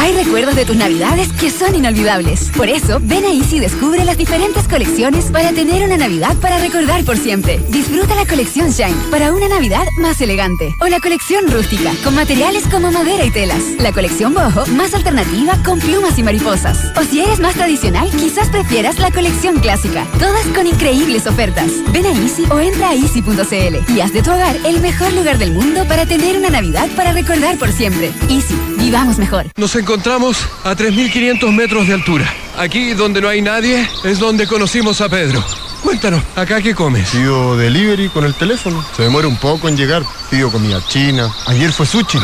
Hay recuerdos de tus navidades que son inolvidables. Por eso, ven a Easy y descubre las diferentes colecciones para tener una Navidad para recordar por siempre. Disfruta la colección Shine para una Navidad más elegante. O la colección rústica, con materiales como madera y telas. La colección boho, más alternativa con plumas y mariposas. O si eres más tradicional, quizás prefieras la colección clásica. Todas con increíbles ofertas. Ven a Easy o entra a easy.cl y haz de tu hogar el mejor lugar del mundo para tener una Navidad para recordar por siempre. Easy, vivamos mejor encontramos a 3.500 metros de altura. Aquí, donde no hay nadie, es donde conocimos a Pedro. Cuéntanos, ¿acá qué comes? Pido delivery con el teléfono. Se demora un poco en llegar. Pido comida china. Ayer fue sushi.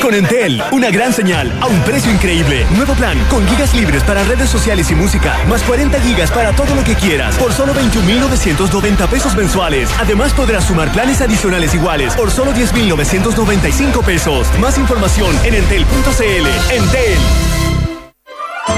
Con Entel, una gran señal a un precio increíble. Nuevo plan con gigas libres para redes sociales y música, más 40 gigas para todo lo que quieras, por solo 21.990 pesos mensuales. Además podrás sumar planes adicionales iguales por solo 10.995 pesos. Más información en entel.cl. Entel.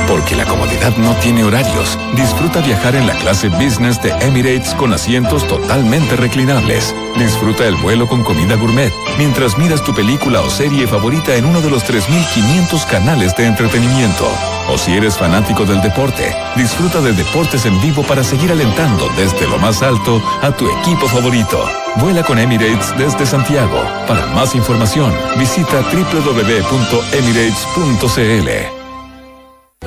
Porque la comodidad no tiene horarios. Disfruta viajar en la clase business de Emirates con asientos totalmente reclinables. Disfruta el vuelo con comida gourmet mientras miras tu película o serie favorita en uno de los 3.500 canales de entretenimiento. O si eres fanático del deporte, disfruta de deportes en vivo para seguir alentando desde lo más alto a tu equipo favorito. Vuela con Emirates desde Santiago. Para más información, visita www.emirates.cl.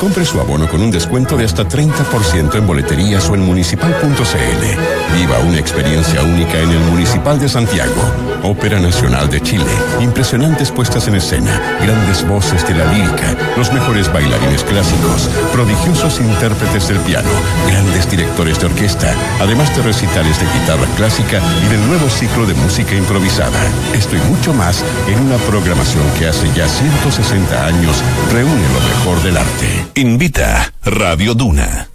Compre su abono con un descuento de hasta 30% en boleterías o en municipal.cl. Viva una experiencia única en el Municipal de Santiago. Ópera Nacional de Chile. Impresionantes puestas en escena. Grandes voces de la lírica. Los mejores bailarines clásicos. Prodigiosos intérpretes del piano. Grandes directores de orquesta. Además de recitales de guitarra clásica y del nuevo ciclo de música improvisada. Esto y mucho más en una programación que hace ya 160 años reúne lo mejor del arte. Invita Radio Duna.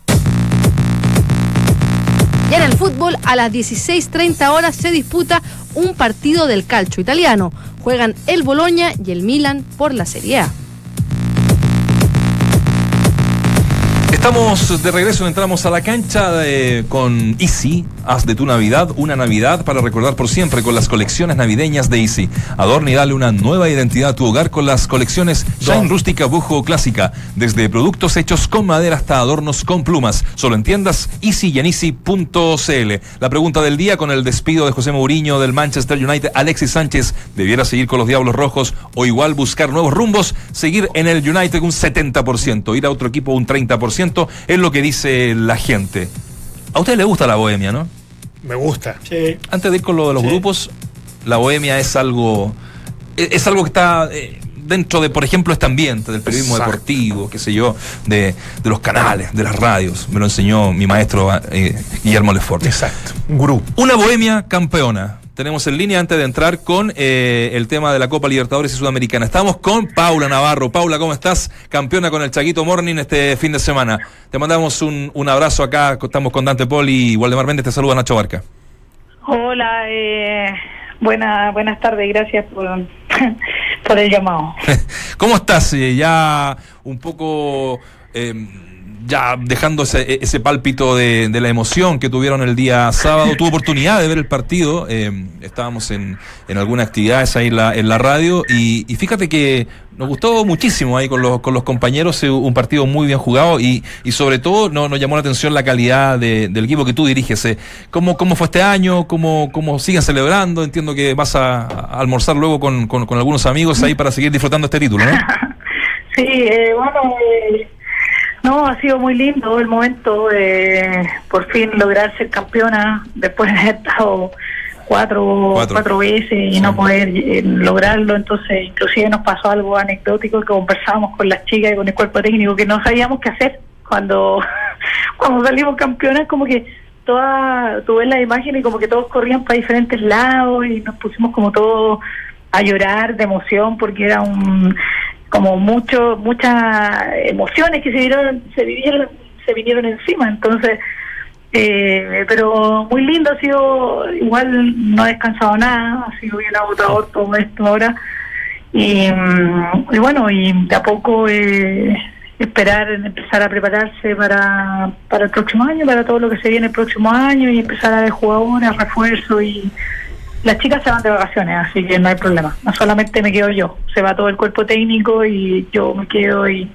Y en el fútbol, a las 16.30 horas se disputa un partido del calcio italiano. Juegan el Boloña y el Milan por la Serie A. Estamos de regreso, entramos a la cancha con Easy, haz de tu Navidad una Navidad para recordar por siempre con las colecciones navideñas de Easy. Adorna y dale una nueva identidad a tu hogar con las colecciones Shine Rústica, Bujo Clásica, desde productos hechos con madera hasta adornos con plumas. Solo en tiendas Easy y en Easy.cl. La pregunta del día con el despido de José Mourinho del Manchester United, Alexis Sánchez, ¿debiera seguir con los Diablos Rojos o igual buscar nuevos rumbos? Seguir en el United un 70%, ir a otro equipo un 30% es lo que dice la gente. A usted le gusta la bohemia, ¿no? Me gusta. Antes de ir con lo de los grupos, la bohemia es algo. Es, algo que está. Eh, dentro de, por ejemplo, este ambiente del periodismo deportivo, qué sé yo, de, los canales, de las radios. Me lo enseñó mi maestro eh, Guillermo Lefort. Exacto. Un gurú. Una bohemia campeona tenemos en línea antes de entrar con eh, el tema de la Copa Libertadores y Sudamericana. Estamos con Paula Navarro. Paula, ¿cómo estás? Campeona con el Chaguito Morning este fin de semana. Te mandamos un, abrazo acá. Estamos con Dante Poli y Waldemar Méndez. Te saluda Nacho Barca. Hola, eh, buena, buenas tardes. Gracias por, [laughs] por el llamado. [laughs] ¿Cómo estás? Eh, ya un poco ya dejando ese, ese pálpito de, la emoción que tuvieron el día sábado, tuve oportunidad de ver el partido, eh, estábamos en, en algunas actividades ahí la, en la radio y, fíjate que nos gustó muchísimo ahí con los, con los compañeros, eh, un partido muy bien jugado y, y sobre todo no, nos llamó la atención la calidad del equipo que tú diriges. Eh. ¿Cómo, ¿Cómo fue este año? ¿Cómo, ¿Cómo siguen celebrando? Entiendo que vas a, almorzar luego con, con, algunos amigos ahí para seguir disfrutando este título, ¿no? [laughs] Sí, bueno, no, ha sido muy lindo el momento de por fin lograr ser campeona después de haber estado cuatro, Cuatro. cuatro, veces y no poder eh, lograrlo. Entonces, inclusive nos pasó algo anecdótico que conversábamos con las chicas y con el cuerpo técnico que no sabíamos qué hacer cuando, [laughs] cuando salimos campeonas, como que toda, tú ves la imagen y como que todos corrían para diferentes lados y nos pusimos como todos a llorar de emoción porque era un como mucho muchas emociones que se vieron se vivieron se vinieron encima. Entonces eh, pero muy lindo ha sido igual no he descansado nada ha sido bien agotador todo esto ahora. Y, mm, y bueno y de a poco eh, esperar empezar a prepararse para, para el próximo año para todo lo que se viene el próximo año y empezar a ver jugadores refuerzo y las chicas se van de vacaciones, así que no hay problema. No solamente me quedo yo, se va todo el cuerpo técnico y yo me quedo y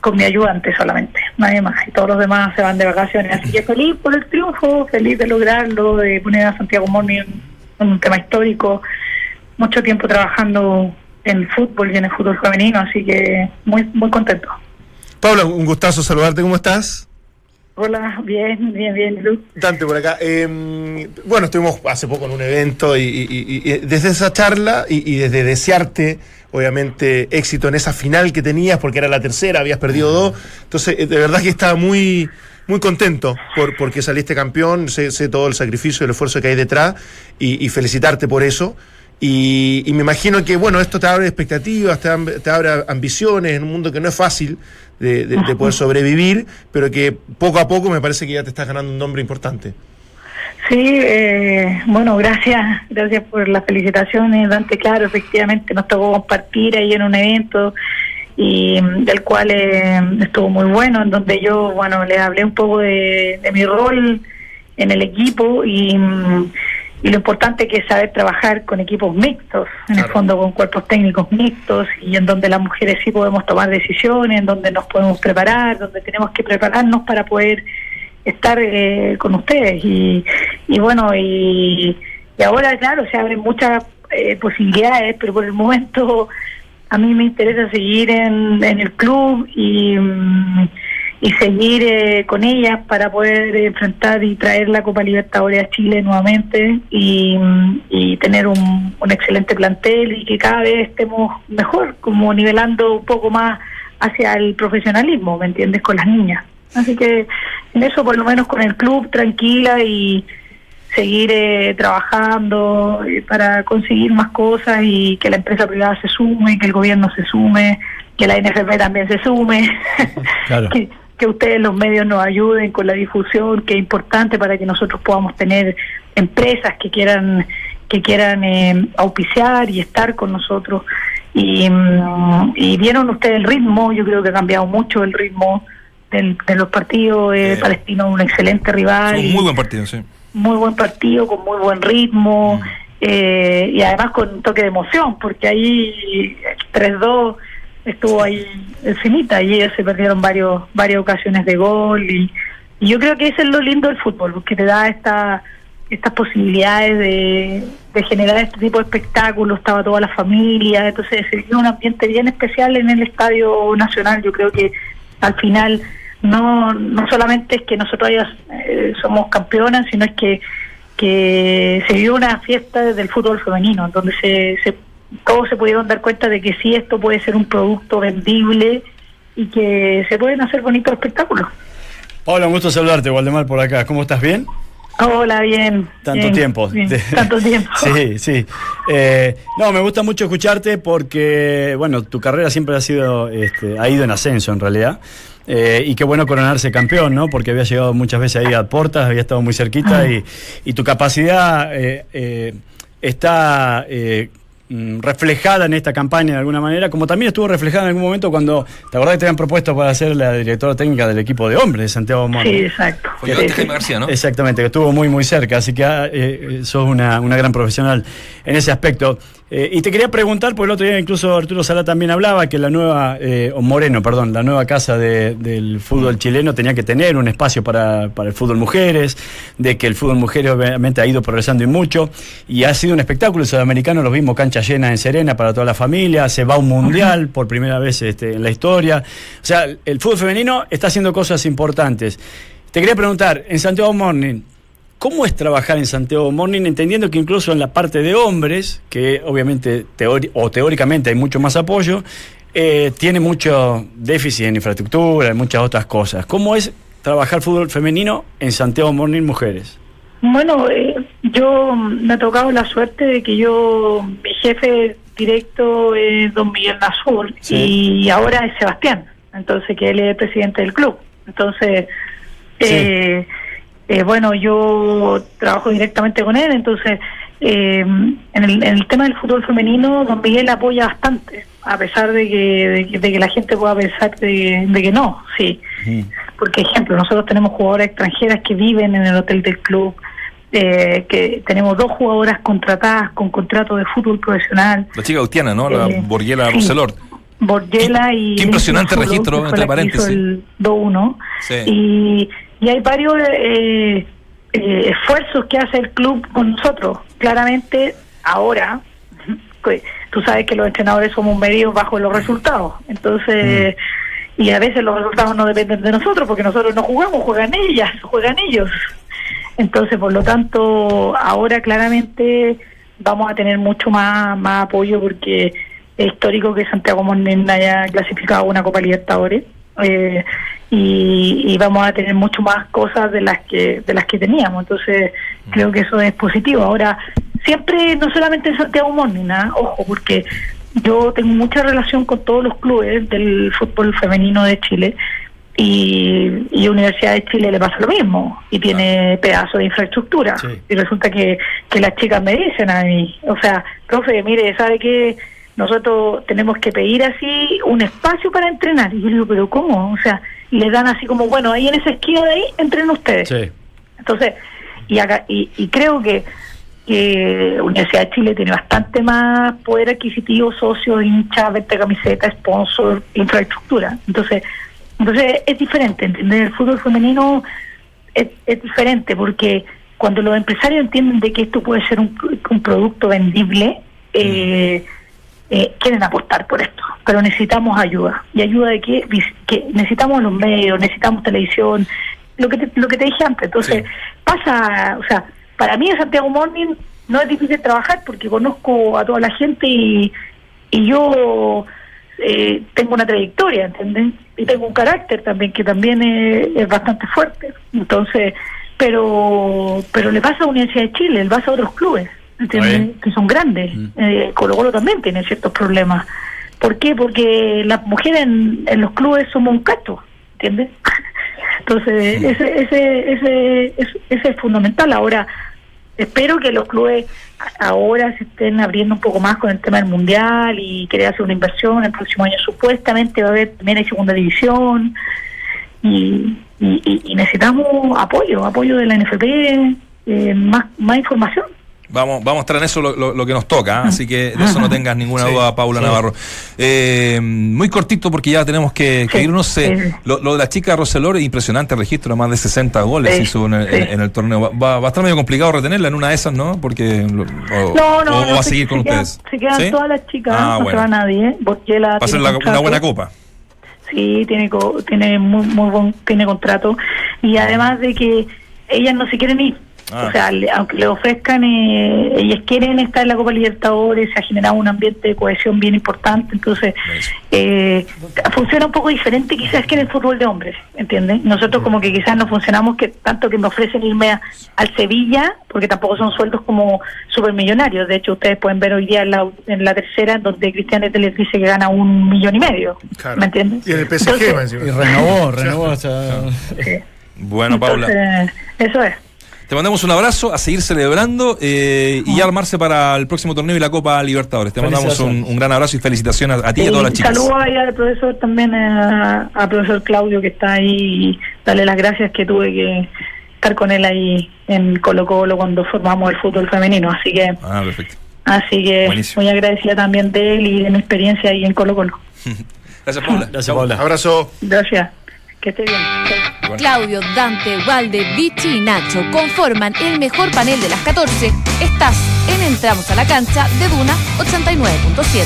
con mi ayudante solamente, nadie más. Y todos los demás se van de vacaciones. Así que feliz por el triunfo, feliz de lograrlo, de poner a Santiago Morning en un tema histórico. Mucho tiempo trabajando en fútbol y en el fútbol femenino, así que muy muy contento. Paula, un gustazo saludarte, ¿cómo estás? Hola, bien, bien, bien, Lu. Dante por acá. Eh, bueno, estuvimos hace poco en un evento y, desde esa charla y, desde desearte, obviamente, éxito en esa final que tenías, porque era la tercera, habías perdido dos. Entonces, eh, de verdad que estaba muy, muy contento por, porque saliste campeón, sé, sé todo el sacrificio y el esfuerzo que hay detrás y, felicitarte por eso. Y, y me imagino que, bueno, esto te abre expectativas, te abre ambiciones en un mundo que no es fácil de, de- de poder [laughs] sobrevivir, pero que poco a poco me parece que ya te estás ganando un nombre importante. Sí, eh, bueno, gracias, gracias por las felicitaciones, Dante. Claro, efectivamente nos tocó compartir ahí en un evento y mm, del cual eh, estuvo muy bueno, en donde yo, bueno, le hablé un poco de, de mi rol en el equipo y, mm, y lo importante que es saber trabajar con equipos mixtos, en el fondo con cuerpos técnicos mixtos y en donde las mujeres sí podemos tomar decisiones, en donde nos podemos preparar, donde tenemos que prepararnos para poder estar eh, con ustedes. Y, y bueno y, y ahora claro se abren muchas eh, posibilidades pero por el momento a mí me interesa seguir en, en el club y, mm, y seguir eh, con ellas para poder enfrentar y traer la Copa Libertadores a Chile nuevamente y, y tener un, un excelente plantel y que cada vez estemos mejor como nivelando un poco más hacia el profesionalismo me entiendes con las niñas. Así que en eso, por lo menos con el club, tranquila y seguir eh, trabajando eh, para conseguir más cosas y que la empresa privada se sume, que el gobierno se sume, que la NFP también se sume, Claro. [laughs] que, que ustedes los medios nos ayuden con la difusión, que es importante para que nosotros podamos tener empresas que quieran que quieran eh, auspiciar y estar con nosotros. Y, mm, y vieron ustedes el ritmo, yo creo que ha cambiado mucho el ritmo del- de los partidos. Eh, Sí. Palestino un excelente rival. Un muy buen partido, sí. muy buen partido, con muy buen ritmo eh, y además con un toque de emoción, porque ahí el 3-2 estuvo ahí encimita y ellos se perdieron varios, varias ocasiones de gol y, y yo creo que eso es lo lindo del fútbol, porque te da esta estas posibilidades de, generar este tipo de espectáculos, estaba toda la familia, entonces se vivió un ambiente bien especial en el Estadio Nacional, yo creo que al final no no solamente es que nosotros eh, somos campeonas, sino es que que se vivió una fiesta del fútbol femenino, donde se todos se pudieron dar cuenta de que sí esto puede ser un producto vendible y que se pueden hacer bonitos espectáculos. Paula, un gusto saludarte, Waldemar, por acá. ¿Cómo estás? ¿Bien? Hola, bien. Tanto bien, tiempo. bien, [laughs] Tanto tiempo. [laughs] Sí, sí. Eh, no, me gusta mucho escucharte porque, bueno, tu carrera siempre ha sido, este, ha ido en ascenso en realidad. Eh, y qué bueno coronarse campeón, ¿no? Porque había llegado muchas veces ahí a puertas, había estado muy cerquita y, y tu capacidad eh, está reflejada en esta campaña de alguna manera, como también estuvo reflejada en algún momento cuando, ¿te acordás que te habían propuesto para ser la directora técnica del equipo de hombres de Santiago Moro? Sí, exacto. Fue García, ¿no? Exactamente, que estuvo muy, muy cerca, así que ah, eh, eh, sos una, una gran profesional en ese aspecto. Eh, y te quería preguntar, porque el otro día incluso Arturo Sala también hablaba que la nueva, eh, o Moreno, perdón, la nueva casa de- del fútbol chileno tenía que tener un espacio para, para el fútbol mujeres, de que el fútbol mujeres obviamente ha ido progresando y mucho, y ha sido un espectáculo sudamericano, los vimos cancha llena en Serena para toda la familia, se va un mundial por primera vez este, en la historia. O sea, el fútbol femenino está haciendo cosas importantes. Te quería preguntar, en Santiago Morning, ¿Cómo es trabajar en Santiago Morning, entendiendo que incluso en la parte de hombres, que obviamente o teóricamente hay mucho más apoyo, eh, tiene mucho déficit en infraestructura, en muchas otras cosas? ¿Cómo es trabajar fútbol femenino en Santiago Morning Mujeres? Bueno, eh, yo mm, me ha tocado la suerte de que yo, mi jefe directo es don Miguel Nasur y ahora es Sebastián, entonces que él es el presidente del club. Entonces, eh, eh, bueno, yo trabajo directamente con él, entonces eh, en, el, en el tema del fútbol femenino, don Miguel apoya bastante, a pesar de que, de, que- de que la gente pueda pensar de, de que no, sí. Porque, ejemplo, nosotros tenemos jugadoras extranjeras que viven en el hotel del club, eh, que tenemos dos jugadoras contratadas con contrato de fútbol profesional, La chica Autiana, ¿no? La Eh, Borguela sí. Roselor. Borgela y... qué impresionante registro, entre paréntesis. el 2-1. Sí. Y, y hay varios eh, eh, esfuerzos que hace el club con nosotros. Claramente, ahora, [laughs] tú sabes que los entrenadores somos medios bajo los resultados. Entonces, y a veces los resultados no dependen de nosotros porque nosotros no jugamos, juegan ellas, juegan ellos. Entonces, por lo tanto, ahora claramente vamos a tener mucho más, más apoyo porque es histórico que Santiago Morning haya clasificado a una Copa Libertadores eh, y, y vamos a tener mucho más cosas de las que de las que teníamos. Entonces, creo que eso es positivo. Ahora, siempre, no solamente en Santiago Morning, ¿ah? ojo, porque yo tengo mucha relación con todos los clubes del fútbol femenino de Chile y, y Universidad de Chile le pasa lo mismo y tiene pedazos de infraestructura y resulta que, que las chicas me dicen a mí, o sea, profe, mire, ¿sabe qué? Nosotros tenemos que pedir así un espacio para entrenar. Y yo digo, ¿pero cómo? O sea, y le dan así como, bueno, ahí en esa esquina de ahí entrenen ustedes. Sí. Entonces, y, acá, y, y creo que, que Universidad de Chile tiene bastante más poder adquisitivo, socios, hinchas, venta camiseta, sponsor, infraestructura. Entonces, entonces es diferente, ¿entendés? El fútbol femenino es, es diferente porque cuando los empresarios entienden de que esto puede ser un, un producto vendible, eh, eh, quieren apostar por esto, pero necesitamos ayuda. ¿Y ayuda de qué? Que necesitamos los medios, necesitamos televisión, lo que te, lo que te dije antes. Entonces, pasa, o sea, para mí en Santiago Morning no es difícil trabajar porque conozco a toda la gente y, y yo eh, tengo una trayectoria, ¿entendés? Y tengo un carácter también que también es, es bastante fuerte. Entonces, pero pero le pasa a Universidad de Chile, le pasa a otros clubes, ¿entiendes? Que son grandes. Eh, Colo Colo también tiene ciertos problemas. ¿Por qué? Porque las mujeres en, en los clubes somos un cacho, ¿entiendes? [laughs] Entonces, ese, ese, ese, ese, ese es fundamental. Ahora, espero que los clubes ahora se estén abriendo un poco más con el tema del mundial y querer hacer una inversión. El próximo año supuestamente va a haber también hay segunda división y, y- y- y necesitamos apoyo, apoyo de la NFP, eh, más, más información. Vamos, vamos a en eso lo, lo- lo que nos toca, ¿ah? así que de eso no [laughs] tengas ninguna Sí, duda, Paula sí. Navarro. Eh, muy cortito porque ya tenemos que, que irnos. eh, lo, lo de la chica Roselor, impresionante registro, más de 60 goles hizo en el, en- el torneo. Va, va- va a estar medio complicado retenerla en una de esas, ¿no? Porque o, No, no, o- no, va a se- seguir con quedan- ustedes. Se quedan ¿Sí? todas las chicas, Ah, no bueno. se va nadie. Borgela Va a ser la- una buena copa. Sí, tiene tiene muy muy buen tiene contrato y además de que ellas no se quieren ir. Ah. O sea, le- aunque le ofrezcan, eh, ellas quieren estar en la Copa Libertadores, se ha generado un ambiente de cohesión bien importante, entonces eh, funciona un poco diferente quizás que en el fútbol de hombres, ¿entiendes? Nosotros como que quizás no funcionamos que tanto que me ofrecen irme a- al Sevilla, porque tampoco son sueldos como supermillonarios, de hecho ustedes pueden ver hoy día en la, en la tercera, donde Cristian Etel les dice que gana un millón y medio, Claro. ¿me entiendes? Y en el PSG, Entonces-. Y renovó, renovó [laughs] hasta... Bueno, Paula. Entonces, eso es. Te mandamos un abrazo, a seguir celebrando eh, y ya armarse para el próximo torneo y la Copa Libertadores. Te mandamos un, un gran abrazo y felicitaciones a ti y a todas las chicas. Saludos ahí al profesor también, eh, al profesor Claudio que está ahí. y Darle las gracias que tuve que estar con él ahí en Colo Colo cuando formamos el fútbol femenino. Así que, Ah, perfecto. así que Buenísimo. muy agradecida también de él y de mi experiencia ahí en Colo Colo. [laughs] Gracias, Paula. Gracias, Paula. Abrazo. Gracias. Que esté bien. Claudio, Dante, Walde, Vichy y Nacho conforman el mejor panel de las 14. Estás en Entramos a la cancha de Duna 89.7.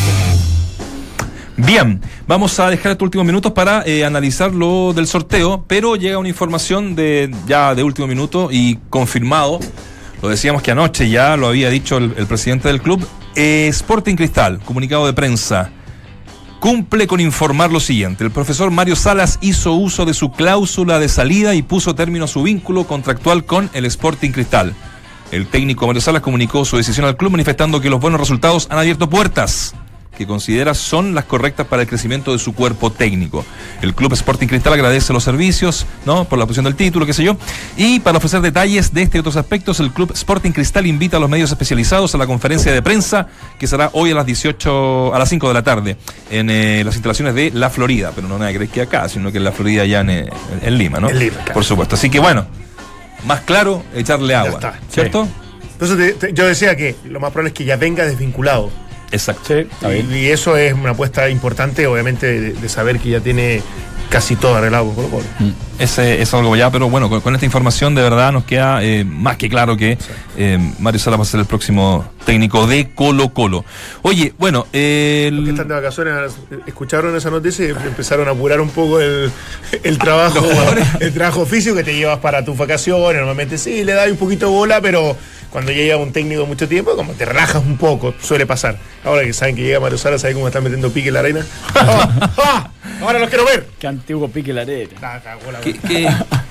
Bien, vamos a dejar estos últimos minutos para eh, analizar lo del sorteo, pero llega una información de ya de último minuto y confirmado. Lo decíamos que anoche ya lo había dicho el, el presidente del club. Eh, Sporting Cristal, comunicado de prensa. Cumple con informar lo siguiente. El profesor Mario Salas hizo uso de su cláusula de salida y puso término a su vínculo contractual con el Sporting Cristal. El técnico Mario Salas comunicó su decisión al club manifestando que los buenos resultados han abierto puertas que considera son las correctas para el crecimiento de su cuerpo técnico. El Club Sporting Cristal agradece los servicios, ¿no? Por la posición del título, qué sé yo. Y para ofrecer detalles de este y otros aspectos, el Club Sporting Cristal invita a los medios especializados a la conferencia de prensa que será hoy a las 18, a las 5 de la tarde, en eh, las instalaciones de La Florida. Pero no nada que que acá, sino que en La Florida ya en, eh, en Lima, ¿no? En Lima, claro. Por supuesto. Así que bueno, más claro, echarle agua. está, ¿Cierto? Entonces te- te- yo decía que lo más probable es que ya venga desvinculado. Exacto. Y, y eso es una apuesta importante, obviamente, de, de saber que ya tiene casi todo arreglado con Colo Colo. Ese es algo ya, pero bueno, con, con esta información de verdad nos queda eh, más que claro que eh, Mario Sala va a ser el próximo técnico de Colo Colo. Oye, bueno, el- que están de vacaciones escucharon esa noticia y empezaron a apurar un poco el, [laughs] el trabajo [laughs] el trabajo físico que te llevas para tus vacaciones normalmente sí le das un poquito de bola pero cuando ya lleva un técnico mucho tiempo como te relajas un poco suele pasar ahora que saben que llega Mario Sala saben cómo están metiendo pique en la arena [laughs] ahora los quiero ver Qué antiguo pique la arena. ¿Qué, qué-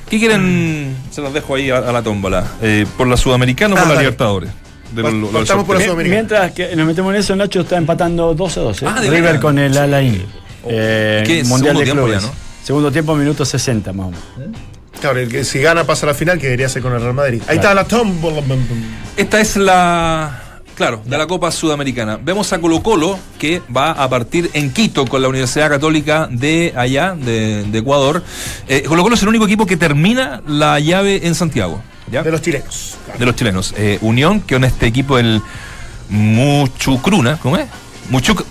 qué quieren? Se los dejo ahí a, a la tómbola. Eh, ¿Por la Sudamericana o por Ah, la dale. Libertadores? De lo- lo sorteo. Mien- Mientras que nos metemos en eso, Nacho está empatando 2 a 2. ¿eh? Ah, ¿de River verdad? con el Alain. Eh, ¿Qué? Mundial Segundo de tiempo Clubes. ya, ¿no? Segundo tiempo, minuto 60 más o menos. Claro el que si gana pasa a la final que debería ser con el Real Madrid ahí está la tómbola Esta es la. Claro, de la Copa Sudamericana. Vemos a Colo Colo que va a partir en Quito con la Universidad Católica de allá, de, de Ecuador. Eh, Colo Colo es el único equipo que termina la llave en Santiago. ¿ya? de los chilenos de los chilenos. Eh, Unión, que con este equipo, el Muchucruna, ¿cómo es? Muchuc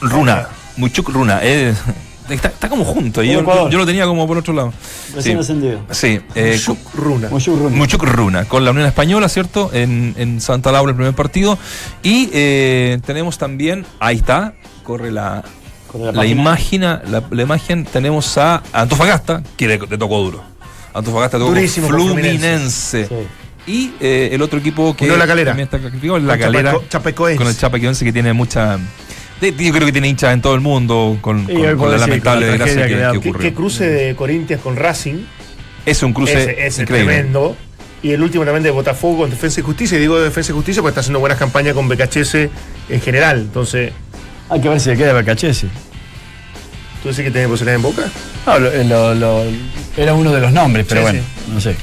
Runa. Muchuc Runa. eh, está, está como junto. y Yo, yo lo tenía como por otro lado. Recién ascendido. Sí. Eh, Muchuc Runa. Muchuc Runa. Con la Unión Española, ¿cierto? En, en Santa Laura el primer partido. Y eh, tenemos también, ahí está, corre la, la la, imagen, la, la imagen, tenemos a Antofagasta, que le, le tocó duro. Antofagasta tocó Durísimo Fluminense. Y eh, el otro equipo que Unión La Calera. también está clasificado es La Con Calera. Chapeco- Chapecoense. Con el Chapecoense que tiene mucha. Yo creo que tiene hinchas en todo el mundo con, la decir, lamentable con la desgracia que, que ¿Qué- ocurrió. qué cruce de Corinthians con Racing Es un cruce increíble. tremendo. Y el último también de Botafogo con Defensa y Justicia. Y digo Defensa y Justicia porque está haciendo buenas campañas con BKHS en general. Entonces, Hay que ver si le queda Bacachesi. ¿Tú decís que tiene posibilidad en Boca? No, lo- lo- lo- era uno de los nombres, pero Sí, bueno, sí. no sé.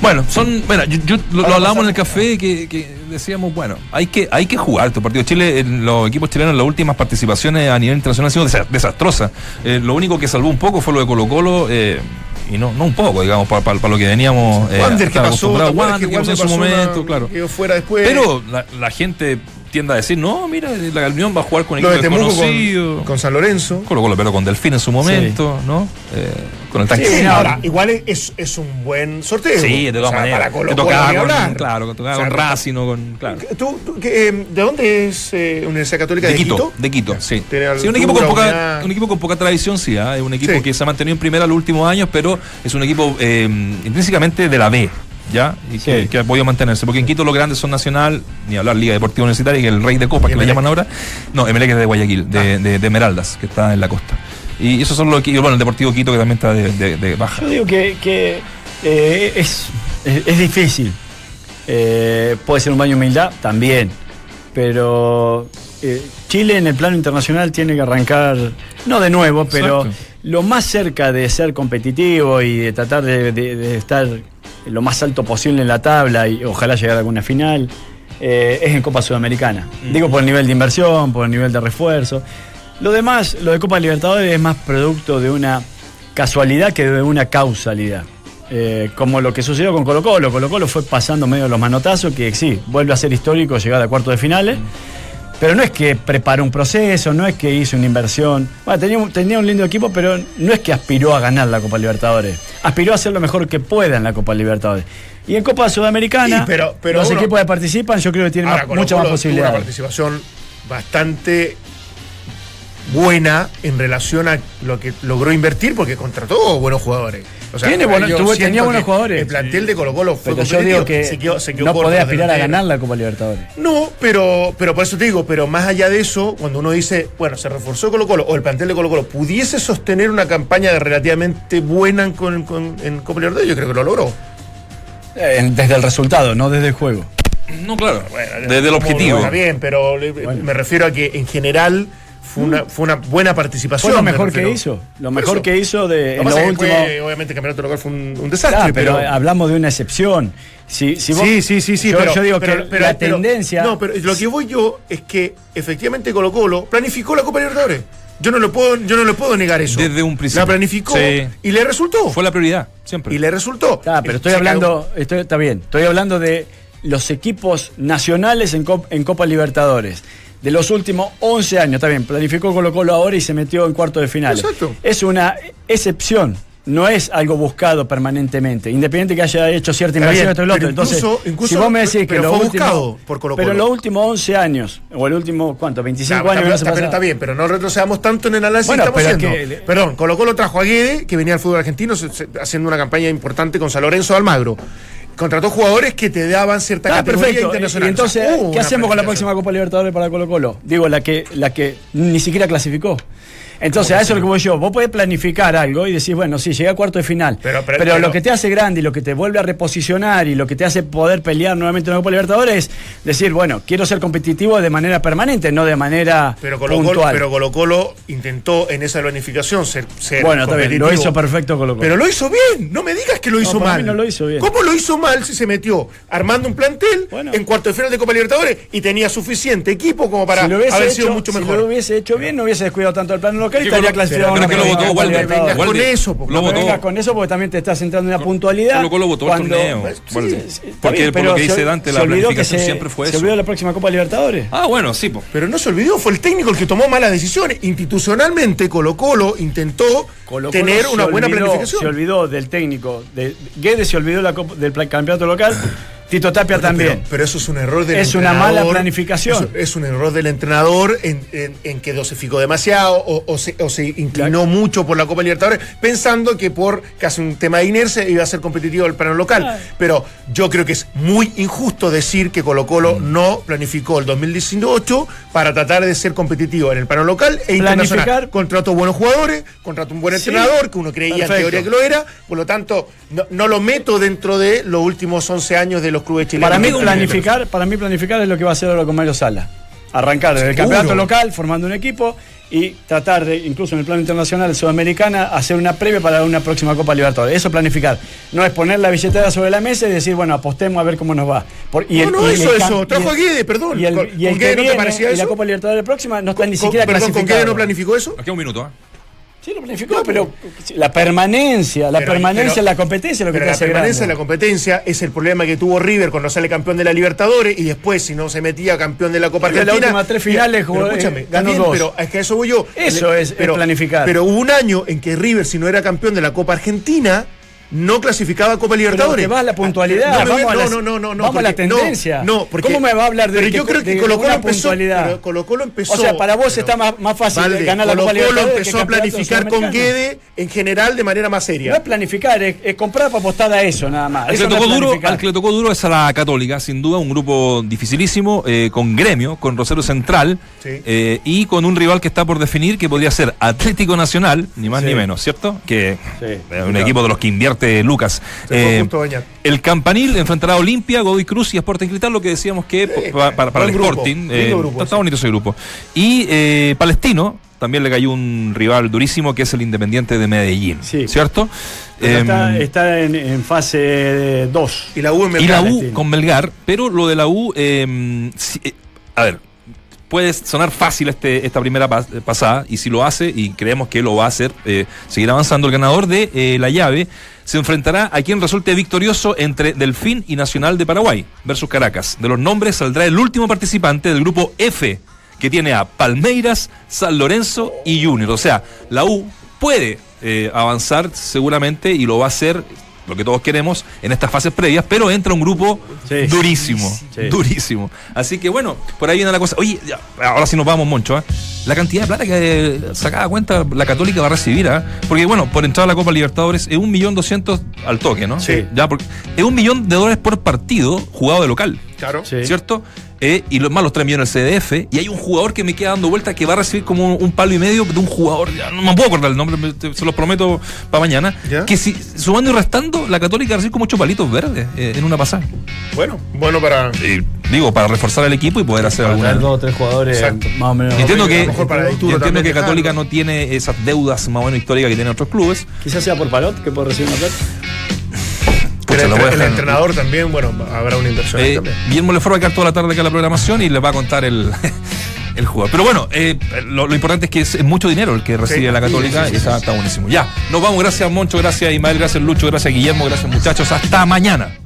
Bueno, son, bueno, yo, yo- lo, hablábamos en el café que, que decíamos, bueno, hay que, hay que jugar estos partidos. Chile, en los equipos chilenos en las últimas participaciones a nivel internacional han sido desa- desastrosas. Eh, lo único que salvó un poco fue lo de Colo Colo, eh, y no, no un poco, digamos, para, para- para lo que veníamos eh, Wander, ¿qué estar pasó? ¿Te acostumbrados. acuerdas Wander, que que pasó en su momento, una- claro. fuera después? Pero la, la gente tiende a decir, no, mira, la Unión va a jugar con Lo de equipos desconocidos. con, con San Lorenzo. Colo Colo, pero con Delfín en su momento, ¿no? Eh, con el tanque. Sí, ahora, igual es, es un buen sorteo. Sí, de todas O sea, maneras. Para Colo tocaba con, claro, que tocaba O sea, con Racing o con. Claro. ¿Tú, tú, qué, eh, ¿De dónde es eh, Universidad Católica de, De Quito, de Quito, sí. Un equipo, con poca, un equipo con poca tradición, sí, ¿ah? es un equipo Sí. que se ha mantenido en primera los últimos años, pero es un equipo eh, intrínsecamente de la B, ¿ya? Y que, que ha podido mantenerse, porque en Quito los grandes son Nacional, ni hablar Liga Deportiva Universitaria, y el Rey de Copa, que le llaman ahora. No, Emelec es de Guayaquil, Ah. de, de, de Esmeraldas, que está en la costa. Y esos son los equipos, bueno, el Deportivo Quito, que también está de, de- de baja. Yo digo que, que, eh, es, es, es difícil. Eh, puede ser un baño de humildad, también. Pero eh, Chile en el plano internacional tiene que arrancar, no de nuevo, pero Exacto. lo más cerca de ser competitivo y de tratar de, de- de estar lo más alto posible en la tabla y ojalá llegar a alguna final, eh, es en Copa Sudamericana. Digo por el nivel de inversión, por el nivel de refuerzo. Lo demás, lo de Copa Libertadores es más producto de una casualidad que de una causalidad. Eh, como lo que sucedió con Colo Colo. Colo Colo fue pasando medio de los manotazos, que sí, vuelve a ser histórico llegar a cuartos de finales. Pero no es que preparó un proceso, no es que hizo una inversión. Bueno, tenía, un- tenía un lindo equipo, pero no es que aspiró a ganar la Copa Libertadores. Aspiró a hacer lo mejor que pueda en la Copa Libertadores. Y en Copa Sudamericana, Sí, pero- pero los uno- equipos que participan, yo creo que tienen Ahora, más- posibilidades. Una participación bastante buena en relación a lo que logró invertir porque contrató buenos jugadores. O sea, Tiene buenos- yo tuvo- siento tenía buenos jugadores. El plantel de Colo Colo fue Pero yo digo competitivo, que se quedó- se quedó no podés aspirar a ganar la Copa Libertadores. No, pero, pero por eso te digo, pero más allá de eso, cuando uno dice, bueno, se reforzó Colo Colo o el plantel de Colo Colo pudiese sostener una campaña relativamente buena en, con- con- en Copa Libertadores, yo creo que lo logró. Eh, desde el resultado, no desde el juego. No, claro. Desde el objetivo. Está bien, pero me refiero a que en general fue una, fue una buena participación. Fue lo me mejor que hizo. Lo mejor eso. que hizo de, Lo en lo último. fue, obviamente el campeonato local fue un, un desastre, Ah, pero, pero, hablamos de una excepción. Si, si vos- sí, sí, sí, sí. Yo, pero, yo digo pero- que pero- la pero- tendencia. no, pero lo que voy yo es que efectivamente Colo Colo planificó la Copa Libertadores. Yo no lo puedo, yo no le puedo negar eso. Desde un principio. La planificó Sí. y le resultó. Fue la prioridad, siempre. Y le resultó. Ah, pero estoy Se hablando, estoy, está bien, estoy hablando de los equipos nacionales en, Cop- en Copa Libertadores. De los últimos 11 años, está bien, planificó Colo Colo ahora y se metió en cuarto de final. Exacto. Es una excepción, no es algo buscado permanentemente, independiente que haya hecho cierta inversión pero Entonces, incluso- incluso- si vos me decís que lo fue último- buscado por Colo pero en Colo. los últimos 11 años, o el último, ¿cuánto? 25 Está, años está- pero bien, pero no retrocedamos tanto en el análisis Bueno, estamos haciendo. que- Perdón, Colo Colo trajo a Guede, que venía al fútbol argentino se- se- haciendo una campaña importante con San Lorenzo Almagro. Contrató jugadores que te daban cierta Ah, categoría perfecto. internacional. Y entonces, O sea, hubo ¿qué hacemos con la próxima Copa Libertadores para Colo Colo? Digo, la que, la que ni siquiera clasificó. Entonces, a eso es lo que voy yo. Vos podés planificar algo y decís, bueno, sí, llegué a cuarto de final. Pero, pero- pero- lo que te hace grande y lo que te vuelve a reposicionar y lo que te hace poder pelear nuevamente en la Copa Libertadores es decir, bueno, quiero ser competitivo de manera permanente, no de manera Pero Colo, Colo, puntual. pero Colo Colo intentó en esa planificación ser, ser bueno, está bien, lo competitivo. hizo perfecto Colo Colo. Pero lo hizo bien, no me digas que lo No, hizo para mal. mí no lo hizo bien. ¿Cómo lo hizo mal si se metió armando un plantel en cuarto de final de Copa Libertadores y tenía suficiente equipo como para si lo haber hecho, sido mucho si mejor? lo hubiese hecho bien, no hubiese descuidado tanto el plano local Que estaría clasificado. creo que lo votó con eso, Lo No votó. vengas con eso porque también te estás centrando en una puntualidad. Colo Colo votó el cuando- torneo. Porque bien, por lo que se- dice Dante, la olvidó que planificación se- siempre fue Se eso. olvidó la próxima Copa Libertadores. Ah, bueno, sí, po. Pero no se olvidó, fue el técnico el que tomó malas decisiones. Institucionalmente, Colo Colo intentó Colo Colo tener una buena planificación. Se olvidó del técnico. De, Guedes se olvidó la Copa- del campeonato local. Tito Tapia también. Pero, pero eso es un error del Es una entrenador. mala planificación. Es, un error del entrenador en, en- en que dosificó demasiado o, o se, o se inclinó mucho por la Copa Libertadores, pensando que por casi un tema de inercia iba a ser competitivo el plano local. Pero yo creo que es muy injusto decir que Colo Colo Mm. no planificó el 2018 para tratar de ser competitivo en el plano local e internacional. Planificar- Contrató buenos jugadores, contrató un buen Sí. entrenador, que uno creía Perfecto. en teoría que lo era, por lo tanto, no, no lo meto dentro de los últimos 11 años de los clubes chilenos. Para mí, planificar, para mí planificar es lo que va a hacer ahora con Mario Sala. Arrancar desde el campeonato local, formando un equipo y tratar de, incluso en el plano internacional, sudamericana, hacer una previa para una próxima Copa Libertadores. Eso planificar. No es poner la billetera sobre la mesa y decir, bueno, apostemos a ver cómo nos va. Por- y No, no, y eso, cam- eso. Trajo a Guede, perdón. Y el, ¿Con- y el con que Guede no te viene parecía y la eso? Copa Libertadores próxima no está ni Con- siquiera perdón, ¿con qué no planificó eso? Aquí un minuto, ¿ah? Sí, lo planificó, pero la permanencia, la Pero- permanencia, pero- la competencia es lo que Pero te la hace permanencia grande. la competencia es el problema que tuvo River cuando sale campeón de la Libertadores y después, si no se metía campeón de la Copa River las Argentina. últimas tres finales jugó, escúchame, eh, ganó bien, dos. pero es que a eso voy yo. Eso es- es planificar. Pero hubo un año en que River, si no era campeón de la Copa Argentina, no clasificaba a Copa Libertadores. te vas a la puntualidad, No, me a la- no, no, no, no, vamos a la no, tendencia. No, porque, ¿Cómo me va a hablar de Pero que- yo creo que Colo Colo empezó. pero Colo Colo empezó. O sea, para vos pero- está más, más fácil ganar la Colo Copa Colo Libertadores que empezó a planificar con. Guede en general de manera más No seria. es planificar, es, es comprar para apostar a eso nada más. Al que, Eso le no tocó es duro, planificar. al que le tocó duro es a la Católica, sin duda, un grupo dificilísimo, eh, con gremio, con Rosario Central, Sí. eh, y con un rival que está por definir que podría ser Atlético Nacional, ni más Sí. ni menos, ¿cierto? Que Sí. es un equipo de los que invierte Lucas. Eh, justo a bañar. el Campanil enfrentará a Olimpia, Godoy Cruz y Sporting Cristal, lo que decíamos que pa- para, el grupo, Sporting. lindo eh, grupo, está sí. bonito ese grupo. Y eh, Palestino, también le cayó un rival durísimo que es el Independiente de Medellín, Sí. ¿cierto? Está, Em, está en, en fase 2. Y la U en y la Melgar. U con Melgar, pero lo de la U, eh, sí, eh, a ver, puede sonar fácil este, esta primera pas- pasada, y si lo hace, y creemos que lo va a hacer, eh, seguir avanzando, el ganador de eh, la llave se enfrentará a quien resulte victorioso entre Delfín y Nacional de Paraguay versus Caracas. De los nombres saldrá el último participante del grupo F, que tiene a Palmeiras, San Lorenzo y Junior. O sea, la U puede eh, avanzar seguramente y lo va a hacer lo que todos queremos en estas fases previas, pero entra un grupo Sí. durísimo, Sí. durísimo. Así que bueno, por ahí viene la cosa. Oye, ahora sí nos vamos, Moncho. ¿eh? la cantidad de plata que sacada cuenta la Católica va a recibir, ¿ah? Porque, bueno, por entrar a la Copa Libertadores es un millón doscientos al toque, ¿no? Sí. Ya, porque es un millón de dólares por partido jugado de local. Claro. ¿Cierto? Eh, y los más los 3 millones del CDF. Y hay un jugador que me queda dando vuelta que va a recibir como un, palo y medio de un jugador, ya no me puedo acordar el nombre, me- te- se los prometo para mañana. ¿Ya? Que si sumando y restando, la Católica va a recibir como ocho palitos verdes eh, en una pasada. Bueno, bueno para. digo, para reforzar el equipo y poder hacer Para alguna. dos o tres jugadores Exacto. más o menos. Entiendo que, mejor para el yo futuro entiendo también que Católica no tiene esas deudas más o menos históricas que tienen otros clubes. Quizás sea por Palot que puede recibir una plata. El, entrenador también, bueno, habrá una inversión. Eh, también. Guillermo Lefort va a quedar toda la tarde acá en la programación y le va a contar el, [laughs] el jugador. Pero bueno, eh, lo, importante es que es, mucho dinero el que recibe la Católica y está, buenísimo. Ya, nos vamos. Gracias, Moncho. Gracias, Ismael. Gracias, Lucho. Gracias, Guillermo. Gracias, muchachos. Hasta mañana.